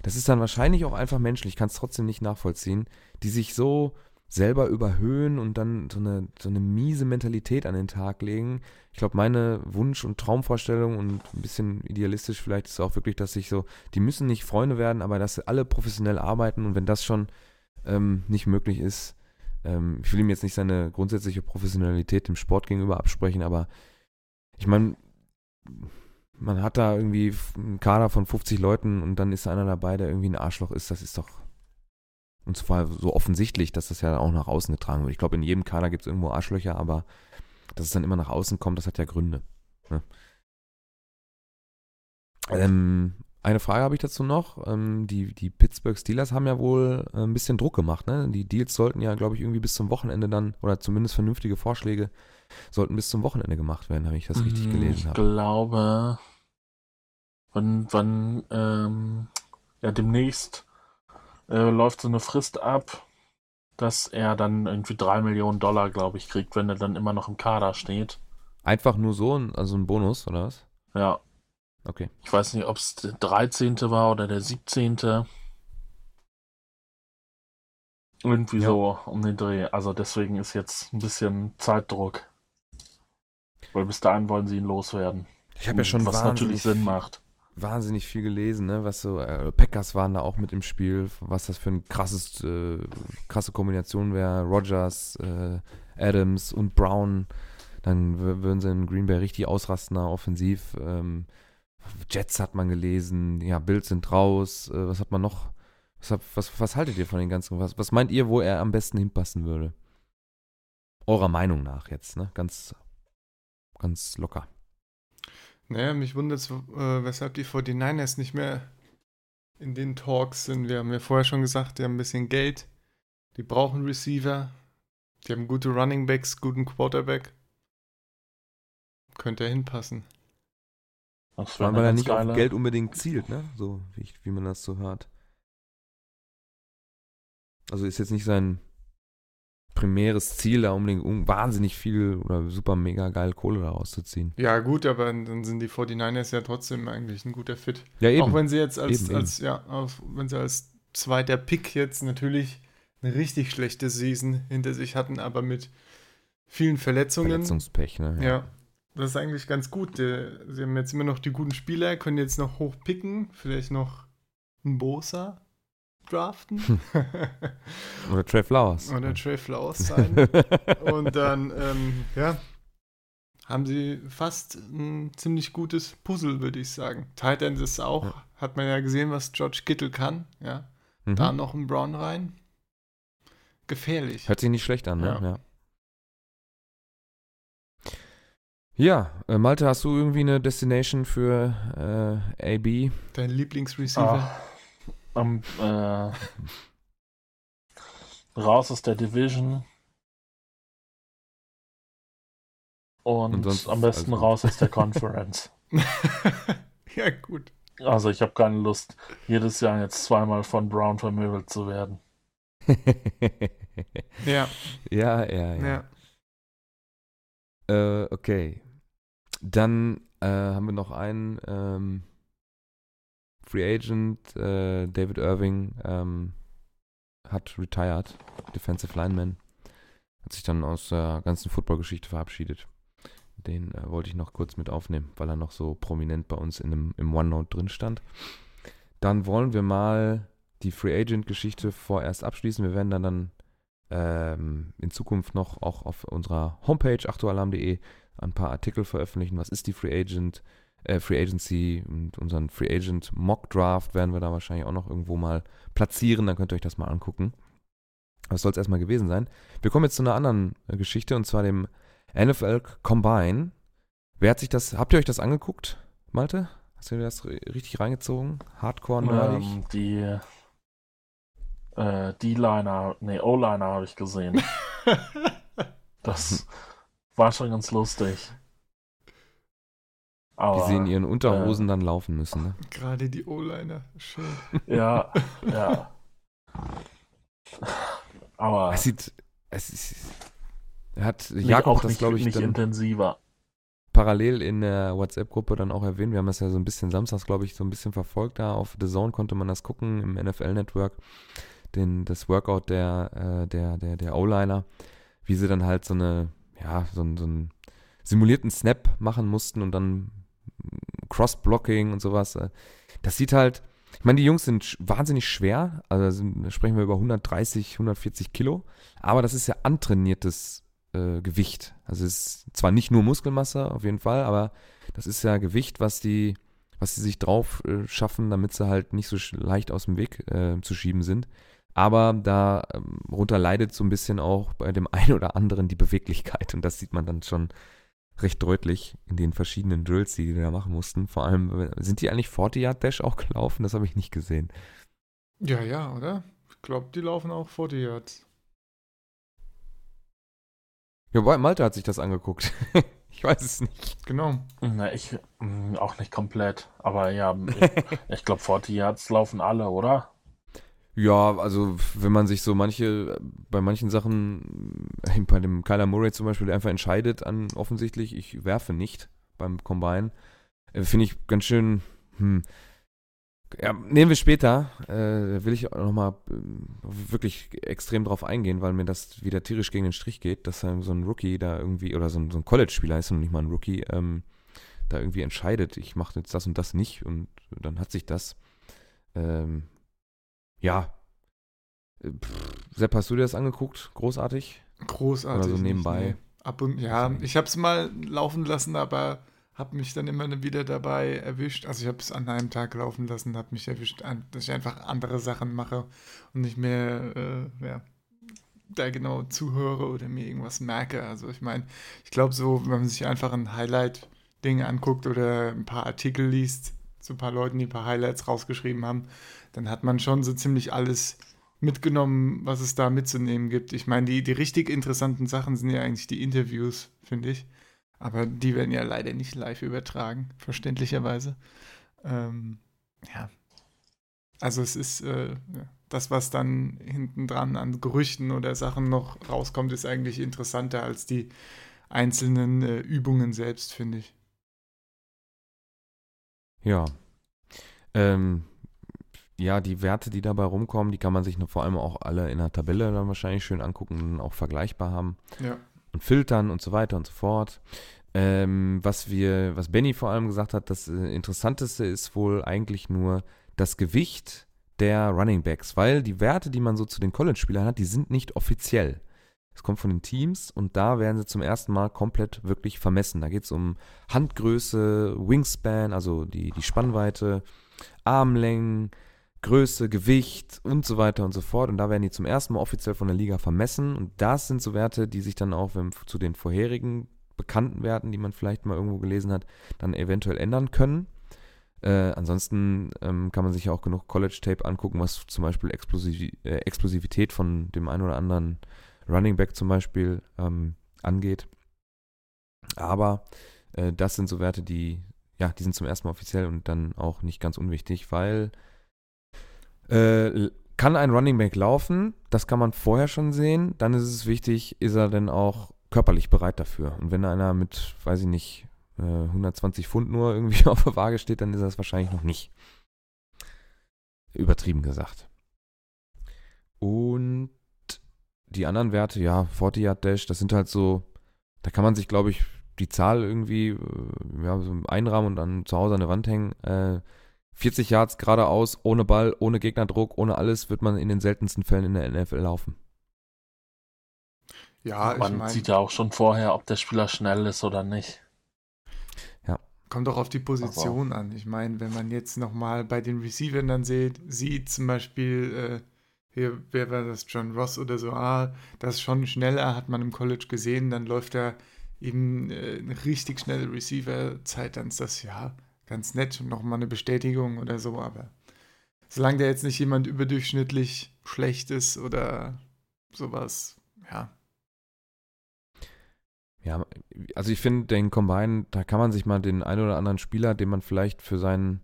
Das ist dann wahrscheinlich auch einfach menschlich, ich kann es trotzdem nicht nachvollziehen, die sich so selber überhöhen und dann so eine, so eine miese Mentalität an den Tag legen. Ich glaube, meine Wunsch- und Traumvorstellung und ein bisschen idealistisch vielleicht ist auch wirklich, dass sich so, die müssen nicht Freunde werden, aber dass alle professionell arbeiten und wenn das schon ähm, nicht möglich ist, ähm, ich will ihm jetzt nicht seine grundsätzliche Professionalität dem Sport gegenüber absprechen, aber ich meine, man hat da irgendwie einen Kader von 50 Leuten und dann ist einer dabei, der irgendwie ein Arschloch ist, das ist doch und zwar so offensichtlich, dass das ja auch nach außen getragen wird. Ich glaube, in jedem Kader gibt es irgendwo Arschlöcher, aber dass es dann immer nach außen kommt, das hat ja Gründe. Ne? Ähm, eine Frage habe ich dazu noch. Ähm, die, die Pittsburgh Steelers haben ja wohl äh, ein bisschen Druck gemacht. Ne? Die Deals sollten ja, glaube ich, irgendwie bis zum Wochenende dann, oder zumindest vernünftige Vorschläge, sollten bis zum Wochenende gemacht werden, habe ich das richtig hm, gelesen. Ich glaube, wann, wann ähm, ja, demnächst äh, läuft so eine Frist ab, dass er dann irgendwie drei Millionen Dollar, glaube ich, kriegt, wenn er dann immer noch im Kader steht. Einfach nur so, also ein Bonus, oder was? Ja. Okay. Ich weiß nicht, ob es der 13. war oder der 17. Irgendwie ja. so um den Dreh. Also deswegen ist jetzt ein bisschen Zeitdruck. Weil bis dahin wollen sie ihn loswerden. Ich habe ja schon was natürlich Sinn macht wahnsinnig viel gelesen, ne? Was so, äh, Packers waren da auch mit im Spiel, was das für ein krasses, äh, krasse Kombination wäre. Rogers, äh, Adams und Brown. Dann würden sie in Green Bay richtig ausrasten, offensiv. Ähm, Jets hat man gelesen, ja, Bills sind raus. Äh, was hat man noch? Was, hat, was, was haltet ihr von den ganzen? Was, was meint ihr, wo er am besten hinpassen würde? Eurer Meinung nach jetzt, ne? Ganz, ganz locker. Naja, mich wundert es, äh, weshalb die 49ers nicht mehr in den Talks sind. Wir haben ja vorher schon gesagt, die haben ein bisschen Geld. Die brauchen Receiver. Die haben gute Running Backs, guten Quarterback. Könnte er hinpassen. Ach, weil er nicht auf Geld unbedingt zielt, ne? So wie, ich, wie man das so hört. Also ist jetzt nicht sein primäres Ziel, da unbedingt wahnsinnig viel oder super mega geil Kohle daraus zu ziehen. Ja, gut, aber dann sind die 49ers ja trotzdem eigentlich ein guter Fit. Ja, eben. Auch wenn sie jetzt als, eben, als eben. ja, wenn sie als zweiter Pick jetzt natürlich eine richtig schlechte Season hinter sich hatten, aber mit vielen Verletzungen. Verletzungspech, ne? Ja. ja. Das ist eigentlich ganz gut. Sie haben jetzt immer noch die guten Spieler, können jetzt noch hoch picken, vielleicht noch ein Bosa draften. Oder Trey Flowers. Oder Trey Flowers sein. Und dann, ähm, ja, haben sie fast ein ziemlich gutes Puzzle, würde ich sagen. Titan ist auch, ja. hat man ja gesehen, was George Kittle kann, ja. Mhm. Da noch ein Brown rein. Gefährlich. Hört sich nicht schlecht an, ne? Ja. ja. Ja, äh, Malte, hast du irgendwie eine Destination für äh, AB? Dein Lieblingsreceiver? Oh am, äh, raus aus der Division. Und, und am besten also. raus aus der Conference. ja, gut. Also ich habe keine Lust, jedes Jahr jetzt zweimal von Brown vermöbelt zu werden. ja. Ja, ja, ja. ja. Äh, okay. Dann äh, haben wir noch einen ähm, Free Agent äh, David Irving ähm, hat retired, Defensive Lineman. Hat sich dann aus der ganzen Football-Geschichte verabschiedet. Den äh, wollte ich noch kurz mit aufnehmen, weil er noch so prominent bei uns in dem, im OneNote drin stand. Dann wollen wir mal die Free Agent-Geschichte vorerst abschließen. Wir werden dann, dann ähm, in Zukunft noch auch auf unserer Homepage achtualarm.de ein paar Artikel veröffentlichen. Was ist die Free Agent? Äh, Free Agency und unseren Free Agent Mock Draft werden wir da wahrscheinlich auch noch irgendwo mal platzieren. Dann könnt ihr euch das mal angucken. Das soll es erstmal gewesen sein. Wir kommen jetzt zu einer anderen äh, Geschichte und zwar dem NFL Combine. Wer hat sich das, habt ihr euch das angeguckt, Malte? Hast du dir das richtig reingezogen? Hardcore nerdig? Ähm, die äh, D-Liner, nee, O-Liner habe ich gesehen. das war schon ganz lustig. Aber, die sie in ihren Unterhosen äh, dann laufen müssen. Ne? Gerade die O-Liner, schön. Ja, ja. Aber es sieht, es ist, er hat Jakob auch das glaube ich nicht intensiver. Parallel in der WhatsApp-Gruppe dann auch erwähnt. Wir haben das ja so ein bisschen samstags, glaube ich, so ein bisschen verfolgt. Da auf The Zone konnte man das gucken im NFL-Network. Den, das Workout der, äh, der, der, der O-Liner, wie sie dann halt so eine, ja, so, so einen simulierten Snap machen mussten und dann Cross-Blocking und sowas. Äh, das sieht halt, ich meine, die Jungs sind wahnsinnig schwer, also sind, sprechen wir über 130, 140 Kilo, aber das ist ja antrainiertes äh, Gewicht. Also es ist zwar nicht nur Muskelmasse auf jeden Fall, aber das ist ja Gewicht, was die, was sie sich drauf äh, schaffen, damit sie halt nicht so leicht aus dem Weg äh, zu schieben sind. Aber darunter ähm, leidet so ein bisschen auch bei dem einen oder anderen die Beweglichkeit und das sieht man dann schon recht deutlich in den verschiedenen Drills, die die da machen mussten. Vor allem, sind die eigentlich 40-Yard-Dash auch gelaufen? Das habe ich nicht gesehen. Ja, ja, oder? Ich glaube, die laufen auch 40 Yards. Ja, Malte hat sich das angeguckt. ich weiß es nicht. Genau. Na, ich mh, mm, auch nicht komplett. Aber ja, ich, ich glaube, 40 Yards laufen alle, oder? Ja, also wenn man sich so manche, bei manchen Sachen, äh, bei dem Kyler Murray zum Beispiel, der einfach entscheidet an offensichtlich, ich werfe nicht beim Combine, äh, finde ich ganz schön, hm, ja, nehmen wir später, äh, will ich nochmal äh, wirklich extrem drauf eingehen, weil mir das wieder tierisch gegen den Strich geht, dass so ein Rookie da irgendwie, oder so ein, so ein College-Spieler ist und nicht mal ein Rookie, ähm, da irgendwie entscheidet, ich mache jetzt das und das nicht und dann hat sich das. Ähm, ja. Pff, Sepp, hast du dir das angeguckt? Großartig? Großartig. Oder so nebenbei? Nee. Ab und, ja, ich habe es mal laufen lassen, aber habe mich dann immer wieder dabei erwischt. Also ich habe es an einem Tag laufen lassen, habe mich erwischt, dass ich einfach andere Sachen mache und nicht mehr äh, ja, da genau zuhöre oder mir irgendwas merke. Also ich meine, ich glaube so, wenn man sich einfach ein Highlight-Ding anguckt oder ein paar Artikel liest, zu ein paar Leuten, die ein paar Highlights rausgeschrieben haben, dann hat man schon so ziemlich alles mitgenommen, was es da mitzunehmen gibt. Ich meine, die, die richtig interessanten Sachen sind ja eigentlich die Interviews, finde ich. Aber die werden ja leider nicht live übertragen, verständlicherweise. Ähm, ja. Also es ist äh, das, was dann hinten dran an Gerüchten oder Sachen noch rauskommt, ist eigentlich interessanter als die einzelnen äh, Übungen selbst, finde ich. Ja. Ähm, ja, die Werte, die dabei rumkommen, die kann man sich vor allem auch alle in der Tabelle dann wahrscheinlich schön angucken und auch vergleichbar haben. Ja. Und filtern und so weiter und so fort. Ähm, was wir, was Benny vor allem gesagt hat, das äh, Interessanteste ist wohl eigentlich nur das Gewicht der Running Backs, weil die Werte, die man so zu den College-Spielern hat, die sind nicht offiziell. Es kommt von den Teams und da werden sie zum ersten Mal komplett wirklich vermessen. Da geht es um Handgröße, Wingspan, also die, die Spannweite, Armlängen, Größe, Gewicht und so weiter und so fort. Und da werden die zum ersten Mal offiziell von der Liga vermessen. Und das sind so Werte, die sich dann auch wenn, zu den vorherigen bekannten Werten, die man vielleicht mal irgendwo gelesen hat, dann eventuell ändern können. Äh, ansonsten ähm, kann man sich auch genug College-Tape angucken, was zum Beispiel Explosiv äh, Explosivität von dem einen oder anderen Running Back zum Beispiel ähm, angeht. Aber äh, das sind so Werte, die, ja, die sind zum ersten Mal offiziell und dann auch nicht ganz unwichtig, weil äh, kann ein Running Back laufen? Das kann man vorher schon sehen. Dann ist es wichtig, ist er denn auch körperlich bereit dafür? Und wenn einer mit, weiß ich nicht, 120 äh, Pfund nur irgendwie auf der Waage steht, dann ist es wahrscheinlich noch nicht. Übertrieben gesagt. Und die anderen Werte, ja, 40 Yard Dash, das sind halt so, da kann man sich, glaube ich, die Zahl irgendwie äh, ja, so einrahmen und dann zu Hause an der Wand hängen. Äh, 40 Yards geradeaus, ohne Ball, ohne Gegnerdruck, ohne alles, wird man in den seltensten Fällen in der NFL laufen. Ja, man ich mein, sieht ja auch schon vorher, ob der Spieler schnell ist oder nicht. Ja. Kommt doch auf die Position an. Ich meine, wenn man jetzt nochmal bei den Receivern dann sieht, sieht zum Beispiel, äh, hier, wer war das, John Ross oder so, ah, das ist schon schneller, hat man im College gesehen, dann läuft er eben äh, eine richtig schnelle Receiver-Zeit, dann ist das ja ganz nett und nochmal eine Bestätigung oder so, aber solange der jetzt nicht jemand überdurchschnittlich schlecht ist oder sowas, ja. Ja, also ich finde, den Combine, da kann man sich mal den einen oder anderen Spieler, den man vielleicht für seinen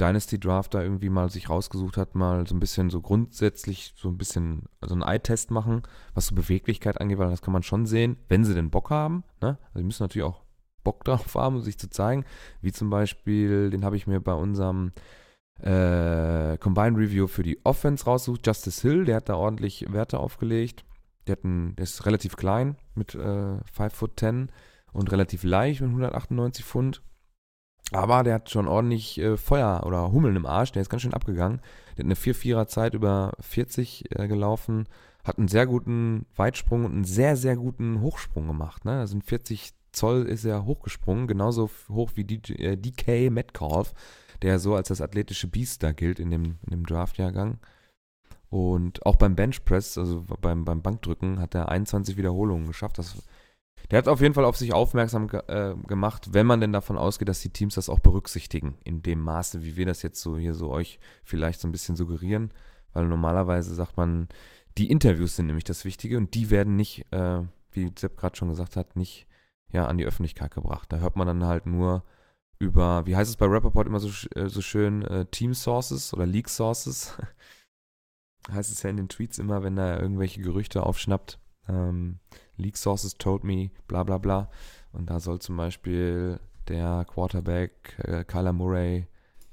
Dynasty Draft da irgendwie mal sich rausgesucht hat, mal so ein bisschen so grundsätzlich so ein bisschen, also einen Eye-Test machen, was so Beweglichkeit angeht, weil das kann man schon sehen, wenn sie den Bock haben. Ne? Also die müssen natürlich auch Bock drauf haben, um sich zu zeigen. Wie zum Beispiel, den habe ich mir bei unserem äh, Combine Review für die Offense rausgesucht. Justice Hill, der hat da ordentlich Werte aufgelegt. Der, hat einen, der ist relativ klein mit äh, 5 foot 10 und relativ leicht mit 198 Pfund. Aber der hat schon ordentlich äh, Feuer oder Hummeln im Arsch, der ist ganz schön abgegangen. Der hat eine 4-4er Zeit über 40 äh, gelaufen, hat einen sehr guten Weitsprung und einen sehr, sehr guten Hochsprung gemacht. Ne? Also in 40 Zoll ist er hochgesprungen, genauso hoch wie DJ, äh, DK Metcalf, der so als das athletische Biest da gilt in dem, in dem Draftjahrgang. Und auch beim Benchpress, also beim, beim Bankdrücken, hat er 21 Wiederholungen geschafft. Das der hat auf jeden Fall auf sich aufmerksam ge äh, gemacht, wenn man denn davon ausgeht, dass die Teams das auch berücksichtigen, in dem Maße, wie wir das jetzt so hier so euch vielleicht so ein bisschen suggerieren. Weil normalerweise sagt man, die Interviews sind nämlich das Wichtige und die werden nicht, äh, wie Sepp gerade schon gesagt hat, nicht ja, an die Öffentlichkeit gebracht. Da hört man dann halt nur über, wie heißt es bei Rappaport immer so, äh, so schön, äh, Team Sources oder Leak Sources. heißt es ja in den Tweets immer, wenn da irgendwelche Gerüchte aufschnappt. Ähm, Leak Sources told me, bla bla bla. Und da soll zum Beispiel der Quarterback äh, Kyler Murray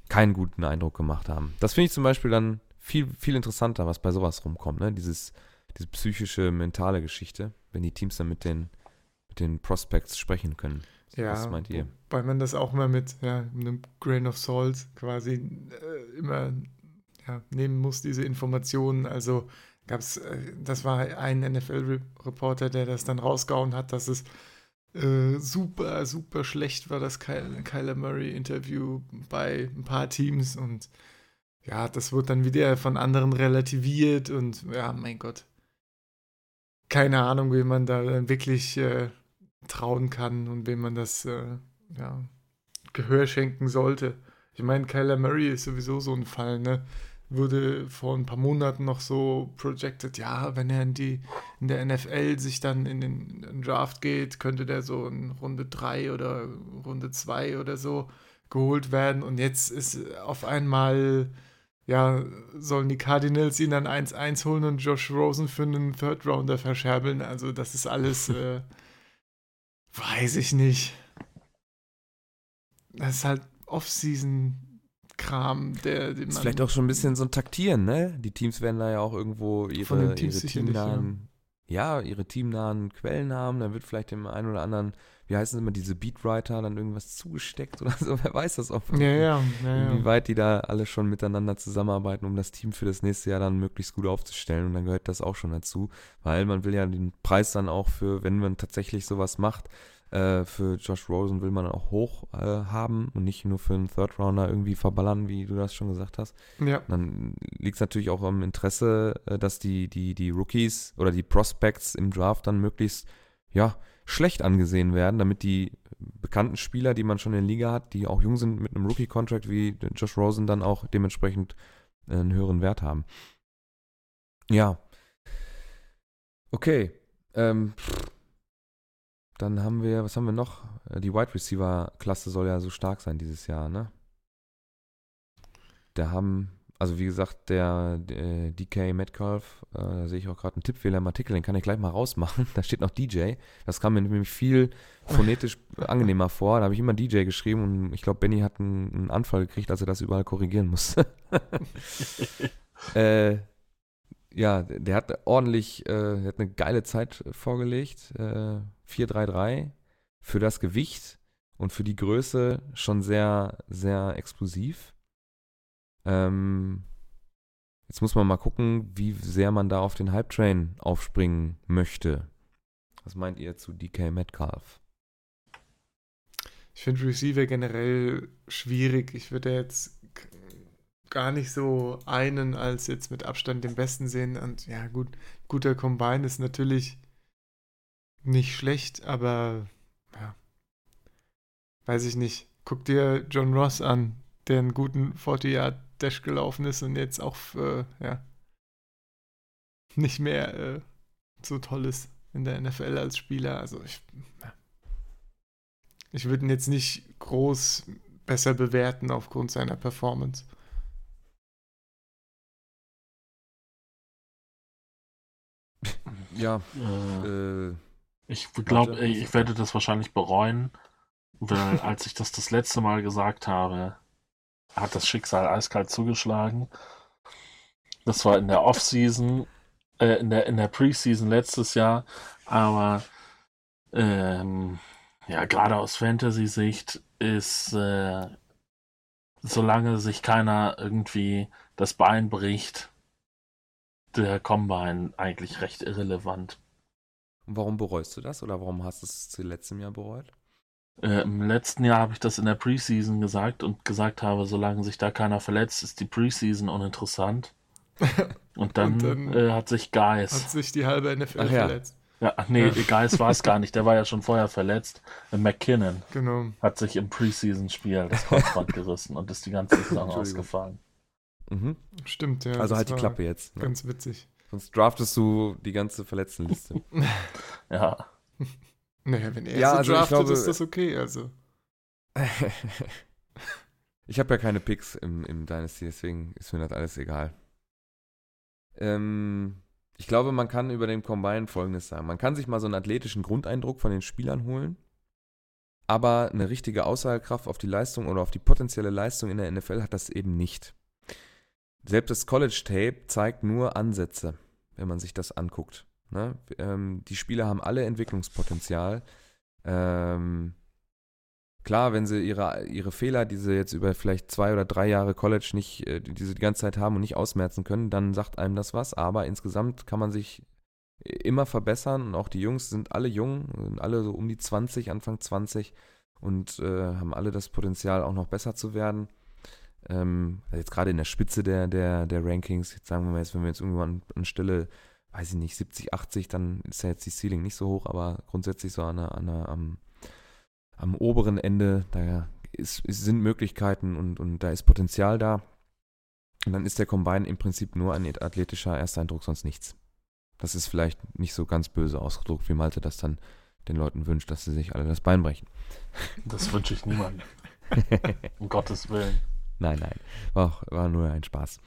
keinen guten Eindruck gemacht haben. Das finde ich zum Beispiel dann viel, viel interessanter, was bei sowas rumkommt, ne? Dieses, diese psychische, mentale Geschichte, wenn die Teams dann mit den, mit den Prospects sprechen können. Ja, was meint ihr? Weil man das auch mal mit ja, einem Grain of Salt quasi äh, immer ja, nehmen muss, diese Informationen. Also gab's, äh, das war ein NFL-Reporter, der das dann rausgehauen hat, dass es äh, super, super schlecht war, das Kyle, Kyler Murray-Interview bei ein paar Teams und ja, das wird dann wieder von anderen relativiert und ja, mein Gott. Keine Ahnung, wie man da wirklich äh, trauen kann und wem man das äh, ja, Gehör schenken sollte. Ich meine, Kyler Murray ist sowieso so ein Fall, ne? Wurde vor ein paar Monaten noch so projected, ja, wenn er in die in der NFL sich dann in den, in den Draft geht, könnte der so in Runde 3 oder Runde 2 oder so geholt werden und jetzt ist auf einmal ja, sollen die Cardinals ihn dann 1-1 holen und Josh Rosen für einen Third Rounder verscherbeln. Also das ist alles äh, weiß ich nicht. Das ist halt Off-Season Kram, der den Ist vielleicht auch schon ein bisschen so ein Taktieren, ne? Die Teams werden da ja auch irgendwo ihre, ihre teamnahen, ja. ja. ihre teamnahen Quellen haben. Dann wird vielleicht dem einen oder anderen, wie heißen es immer, diese Beatwriter dann irgendwas zugesteckt oder so. Wer weiß das auch. Ja, ja, ja, Inwieweit die da alle schon miteinander zusammenarbeiten, um das Team für das nächste Jahr dann möglichst gut aufzustellen. Und dann gehört das auch schon dazu, weil man will ja den Preis dann auch für, wenn man tatsächlich sowas macht, äh, für Josh Rosen will man auch hoch äh, haben und nicht nur für einen Third Rounder irgendwie verballern, wie du das schon gesagt hast. Ja. Dann liegt es natürlich auch am Interesse, äh, dass die, die, die Rookies oder die Prospects im Draft dann möglichst ja, schlecht angesehen werden, damit die bekannten Spieler, die man schon in der Liga hat, die auch jung sind mit einem Rookie-Contract wie Josh Rosen, dann auch dementsprechend äh, einen höheren Wert haben. Ja. Okay. Ähm, dann haben wir, was haben wir noch? Äh, die Wide Receiver-Klasse soll ja so stark sein dieses Jahr, ne? Da haben, also wie gesagt, der, der DK Metcalf, äh, da sehe ich auch gerade einen Tippfehler im Artikel, den kann ich gleich mal rausmachen. Da steht noch DJ. Das kam mir nämlich viel phonetisch angenehmer vor. Da habe ich immer DJ geschrieben und ich glaube, Benny hat einen, einen, Anfall gekriegt, als er das überall korrigieren musste. äh, ja, der hat ordentlich, äh, der hat eine geile Zeit vorgelegt. Äh, 4-3-3 für das Gewicht und für die Größe schon sehr, sehr explosiv. Ähm, jetzt muss man mal gucken, wie sehr man da auf den Hype-Train aufspringen möchte. Was meint ihr zu DK Metcalf? Ich finde Receiver generell schwierig. Ich würde jetzt gar nicht so einen als jetzt mit Abstand den besten sehen. Und ja, gut, guter Combine ist natürlich nicht schlecht, aber ja, weiß ich nicht. Guck dir John Ross an, der einen guten 40-Yard-Dash gelaufen ist und jetzt auch, äh, ja, nicht mehr äh, so toll ist in der NFL als Spieler. Also ich, ich würde ihn jetzt nicht groß besser bewerten aufgrund seiner Performance. Ja. Äh, Äh, ich glaube, ich werde das wahrscheinlich bereuen, weil als ich das das letzte Mal gesagt habe, hat das Schicksal eiskalt zugeschlagen. Das war in der Off-Season, äh, in der, in der Preseason letztes Jahr, aber ähm, ja, gerade aus Fantasy-Sicht ist, äh, solange sich keiner irgendwie das Bein bricht, der Combine eigentlich recht irrelevant. warum bereust du das oder warum hast du es zu letztem Jahr bereut? Äh, Im letzten Jahr habe ich das in der Preseason gesagt und gesagt habe, solange sich da keiner verletzt, ist die Preseason uninteressant. Und dann, Und dann äh, hat sich Hat Geis. sich die halbe NFL Ach ja. verletzt. Ja, ach nee, Ja. Geis war es gar nicht, der war ja schon vorher verletzt. Äh, McKinnon Genau. hat sich im Preseason-Spiel das Kreuzband gerissen und ist die ganze Saison ausgefallen. Mhm. Stimmt, ja. Also halt die Klappe jetzt. Ne? Ganz witzig. Sonst draftest du die ganze Verletztenliste. Ja, Naja, wenn er Ja, so also ich draftet, glaube- ist das okay. Also. ich habe ja keine Picks im, im Dynasty, deswegen ist mir das alles egal. Ähm, ich glaube, man kann über den Combine folgendes sagen. Man kann sich mal so einen athletischen Grundeindruck von den Spielern holen, aber eine richtige Aussagekraft auf die Leistung oder auf die potenzielle Leistung in der NFL hat das eben nicht. Selbst das College Tape zeigt nur Ansätze, wenn man sich das anguckt. Ne? Ähm, die Spieler haben alle Entwicklungspotenzial. Ähm, klar, wenn sie ihre, ihre Fehler, die sie jetzt über vielleicht zwei oder drei Jahre College nicht, äh, die sie die ganze Zeit haben und nicht ausmerzen können, dann sagt einem das was. Aber insgesamt kann man sich immer verbessern und auch die Jungs sind alle jung, sind alle so um die 20, Anfang 20 und äh, haben alle das Potenzial auch noch besser zu werden. Ähm, also jetzt gerade in der Spitze der, der, der Rankings, jetzt sagen wir mal jetzt, wenn wir jetzt irgendwann an Stelle, weiß ich nicht, 70, 80, dann ist ja jetzt die Ceiling nicht so hoch, aber grundsätzlich so an der, an am, am oberen Ende, da ist, sind Möglichkeiten und, und da ist Potenzial da. Und dann ist der Combine im Prinzip nur ein athletischer Ersteindruck, sonst nichts. Das ist vielleicht nicht so ganz böse ausgedruckt, wie Malte das dann den Leuten wünscht, dass sie sich alle das Bein brechen. das wünsche ich niemandem. Um Gottes Willen. Nein, nein. War, war nur ein Spaß.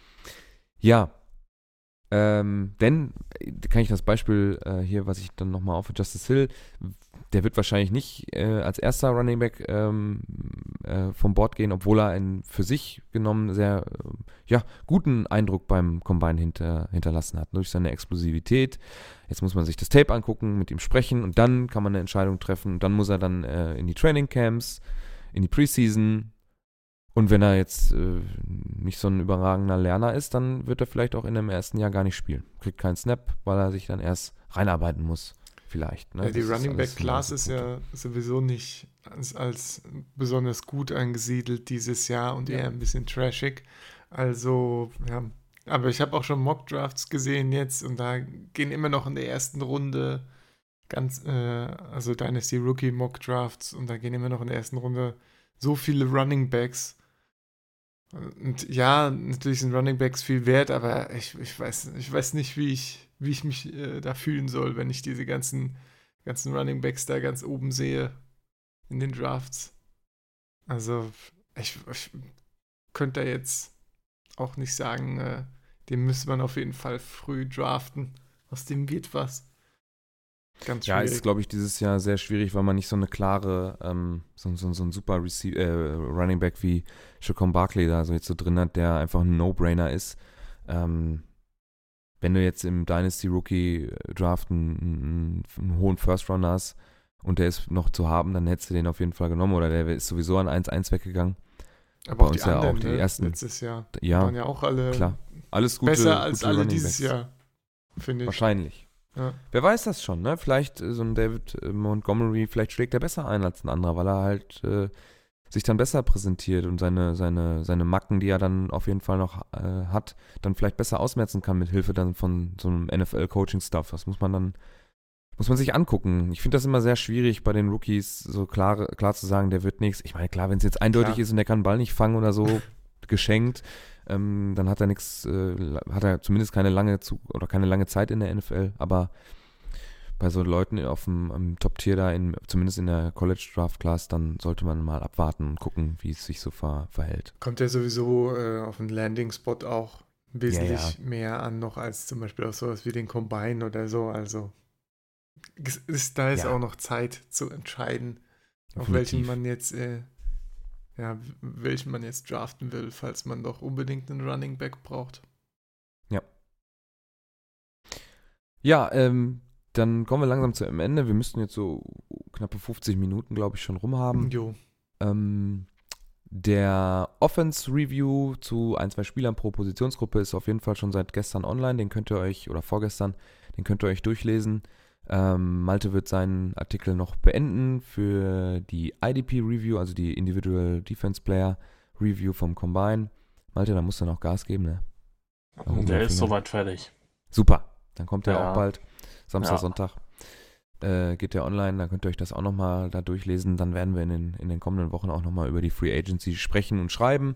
Ja. Ähm, denn, äh, kann ich das Beispiel äh, hier, was ich dann nochmal auf Justice Hill, der wird wahrscheinlich nicht äh, als erster Running Back ähm, äh, vom Board gehen, obwohl er einen für sich genommen sehr äh, ja, guten Eindruck beim Combine hinter, hinterlassen hat. Durch seine Explosivität. Jetzt muss man sich das Tape angucken, mit ihm sprechen und dann kann man eine Entscheidung treffen. Dann muss er dann äh, in die Training Camps, in die Preseason, und wenn er jetzt äh, nicht so ein überragender Lerner ist, dann wird er vielleicht auch in dem ersten Jahr gar nicht spielen. Kriegt keinen Snap, weil er sich dann erst reinarbeiten muss. Vielleicht. Ne? Ja, die Das ist Running Back Class ist ja sowieso nicht als, als besonders gut angesiedelt dieses Jahr und Ja. eher ein bisschen trashig. Also, ja. Aber ich habe auch schon Mock Drafts gesehen jetzt und da gehen immer noch in der ersten Runde ganz, äh, also Dynasty Rookie Mock Drafts und da gehen immer noch in der ersten Runde so viele Running Backs. Und ja, natürlich sind Running Backs viel wert, aber ich, ich, weiß, ich weiß nicht, wie ich, wie ich mich äh, da fühlen soll, wenn ich diese ganzen, ganzen Running Backs da ganz oben sehe in den Drafts. Also, ich, ich könnte da jetzt auch nicht sagen, äh, den müsste man auf jeden Fall früh draften. Aus dem wird was. Ganz Ja, schwierig. ist, glaube ich, dieses Jahr sehr schwierig, weil man nicht so eine klare, ähm, so, so, so ein super Receive, äh, Running Back wie Chacon Barkley da so jetzt so drin hat, der einfach ein No-Brainer ist. Ähm, wenn du jetzt im Dynasty Rookie Draft einen, einen, einen hohen First Runner hast und der ist noch zu haben, dann hättest du den auf jeden Fall genommen oder der ist sowieso an 1-1 weggegangen. aber bei auch uns die ja anderen, auch die ne, ersten- letztes Jahr Ja, waren ja auch alle klar. Alles gute, besser als gute alle Running dieses Backs. Jahr, finde ich. Wahrscheinlich. Ja. Wer weiß das schon, ne? Vielleicht äh, so ein David äh, Montgomery, vielleicht schlägt er besser ein als ein anderer, weil er halt äh, sich dann besser präsentiert und seine, seine, seine Macken, die er dann auf jeden Fall noch äh, hat, dann vielleicht besser ausmerzen kann mit Hilfe dann von so einem NFL-Coaching-Stuff. Das muss man dann, muss man sich angucken. Ich finde das immer sehr schwierig bei den Rookies, so klar, klar zu sagen, der wird nichts. Ich meine, klar, wenn es jetzt eindeutig Klar. ist und der kann den Ball nicht fangen oder so, geschenkt, ähm, dann hat er nichts, äh, hat er zumindest keine lange zu oder keine lange Zeit in der NFL, aber bei so Leuten auf dem Top-Tier da, in, zumindest in der College Draft Class, dann sollte man mal abwarten und gucken, wie es sich so ver, verhält. Kommt ja sowieso äh, auf den Landing-Spot auch wesentlich Ja, mehr an, noch als zum Beispiel auf sowas wie den Combine oder so. Also ist, da ist Ja. auch noch Zeit zu entscheiden, auf welchen Definitiv. man jetzt, äh, ja, welchen man jetzt draften will, falls man doch unbedingt einen Running Back braucht. Ja, ähm, dann kommen wir langsam zu einem Ende. Wir müssten jetzt so knappe 50 Minuten, glaube ich, schon rumhaben. Jo. Ähm, der Offense Review zu ein, zwei Spielern pro Positionsgruppe ist auf jeden Fall schon seit gestern online. Den könnt ihr euch, oder vorgestern, den könnt ihr euch durchlesen. Ähm, Malte wird seinen Artikel noch beenden für die IDP Review, also die Individual Defense Player Review vom Combine. Malte, da musst du noch Gas geben, ne? Oh, Der ist soweit fertig. Super, dann kommt der Ja. auch bald. Samstag, Ja. Sonntag äh, geht der online, dann könnt ihr euch das auch nochmal da durchlesen. Dann werden wir in den, in den kommenden Wochen auch nochmal über die Free Agency sprechen und schreiben.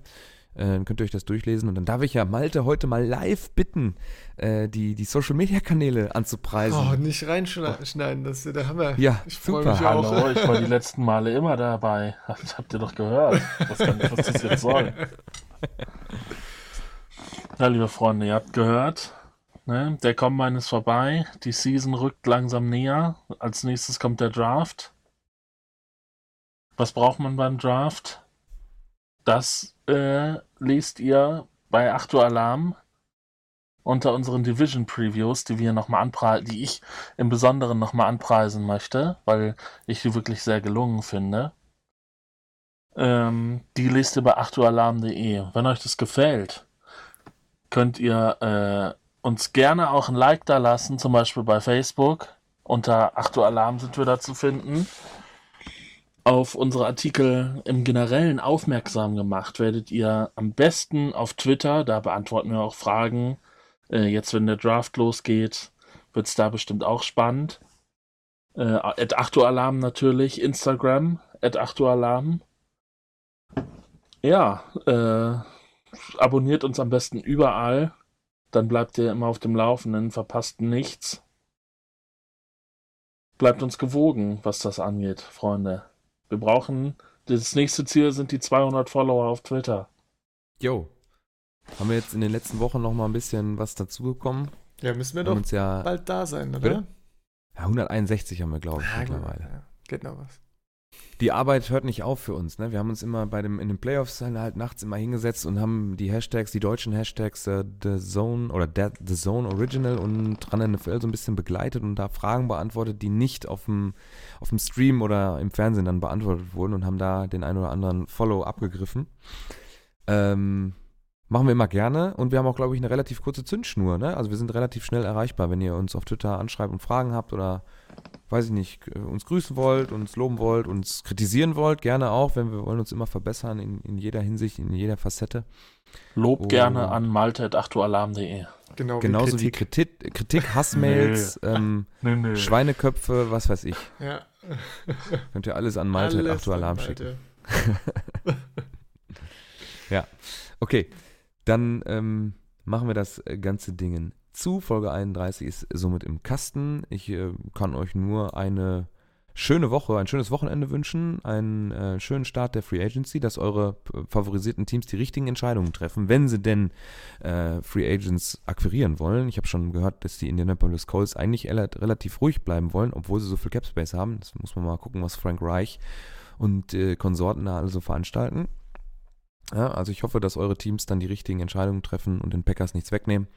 Äh, dann könnt ihr euch das durchlesen und dann darf ich ja Malte heute mal live bitten, äh, die, die Social Media Kanäle anzupreisen. Oh, nicht reinschneiden, das ist der Hammer. ja, ich super. mich auch. Hallo, ich war die letzten Male immer dabei. Das habt ihr doch gehört. Gar nicht, was das jetzt soll. Ja, liebe Freunde, ihr habt gehört. Ne? Der Combine ist vorbei. Die Season rückt langsam näher. Als nächstes kommt der Draft. Was braucht man beim Draft? Das äh, lest ihr bei Achtu Alarm unter unseren Division Previews, die wir noch mal anpreisen, die ich im Besonderen nochmal anpreisen möchte, weil ich die wirklich sehr gelungen finde. Ähm, die lest ihr bei achtualarm.de. Wenn euch das gefällt, könnt ihr äh, uns gerne auch ein Like da lassen, zum Beispiel bei Facebook. Unter Achtualarm sind wir da zu finden. Auf unsere Artikel im Generellen aufmerksam gemacht werdet ihr am besten auf Twitter, da beantworten wir auch Fragen. Äh, jetzt, wenn der Draft losgeht, wird es da bestimmt auch spannend. Äh, at Achtualarm natürlich, Instagram, at Achtualarm. Ja, äh, abonniert uns am besten überall. Dann bleibt ihr immer auf dem Laufenden, verpasst nichts. Bleibt uns gewogen, was das angeht, Freunde. Wir brauchen, das nächste Ziel sind die 200 Follower auf Twitter. Jo. Haben wir jetzt in den letzten Wochen noch mal ein bisschen was dazugekommen? Ja, müssen wir haben doch uns ja, bald da sein, oder? Bitte? ja 161 haben wir, glaube ich, Ja, mittlerweile. Ja, geht noch was. Die Arbeit hört nicht auf für uns. Ne? Wir haben uns immer bei dem in den Playoffs halt nachts immer hingesetzt und haben die Hashtags, die deutschen Hashtags äh, The Zone oder The, The Zone Original und Run NFL so ein bisschen begleitet und da Fragen beantwortet, die nicht auf dem auf dem Stream oder im Fernsehen dann beantwortet wurden und haben da den einen oder anderen Follow abgegriffen. Ähm, machen wir immer gerne und wir haben auch, glaube ich, eine relativ kurze Zündschnur. Ne? Also wir sind relativ schnell erreichbar, wenn ihr uns auf Twitter anschreibt und Fragen habt oder weiß ich nicht, uns grüßen wollt, uns loben wollt, uns kritisieren wollt, gerne auch, wenn wir wollen uns immer verbessern in, in jeder Hinsicht, in jeder Facette. Lob Oh. gerne an malte.achtualarm.de. Genau Genauso wie wie Kritik. Kritik, Kritik Hassmails, ähm, Nee, nee. Schweineköpfe, was weiß ich. Ja. Könnt ihr alles an Malte Alles Achtu Alarm an schicken. Malte. Okay, dann ähm, machen wir das ganze Ding zu. Folge 31 ist somit im Kasten. Ich äh, kann euch nur eine schöne Woche, ein schönes Wochenende wünschen, einen äh, schönen Start der Free Agency, dass eure äh, favorisierten Teams die richtigen Entscheidungen treffen, wenn sie denn äh, Free Agents akquirieren wollen. Ich habe schon gehört, dass die Indianapolis Colts eigentlich rela- relativ ruhig bleiben wollen, obwohl sie so viel Cap Space haben. Das muss man mal gucken, was Frank Reich und äh, Konsorten da also veranstalten. Ja, also ich hoffe, dass eure Teams dann die richtigen Entscheidungen treffen und den Packers nichts wegnehmen.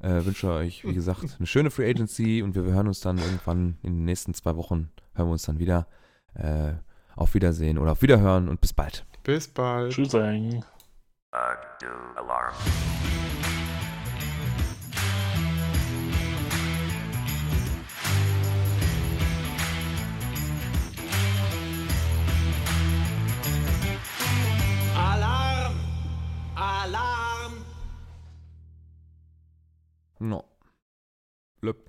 Äh, wünsche euch, wie gesagt, eine schöne Free Agency und wir hören uns dann irgendwann in den nächsten zwei Wochen, hören wir uns dann wieder. Äh, auf Wiedersehen oder auf Wiederhören und bis bald. Bis bald. Tschüss. Alarm! No. Läuft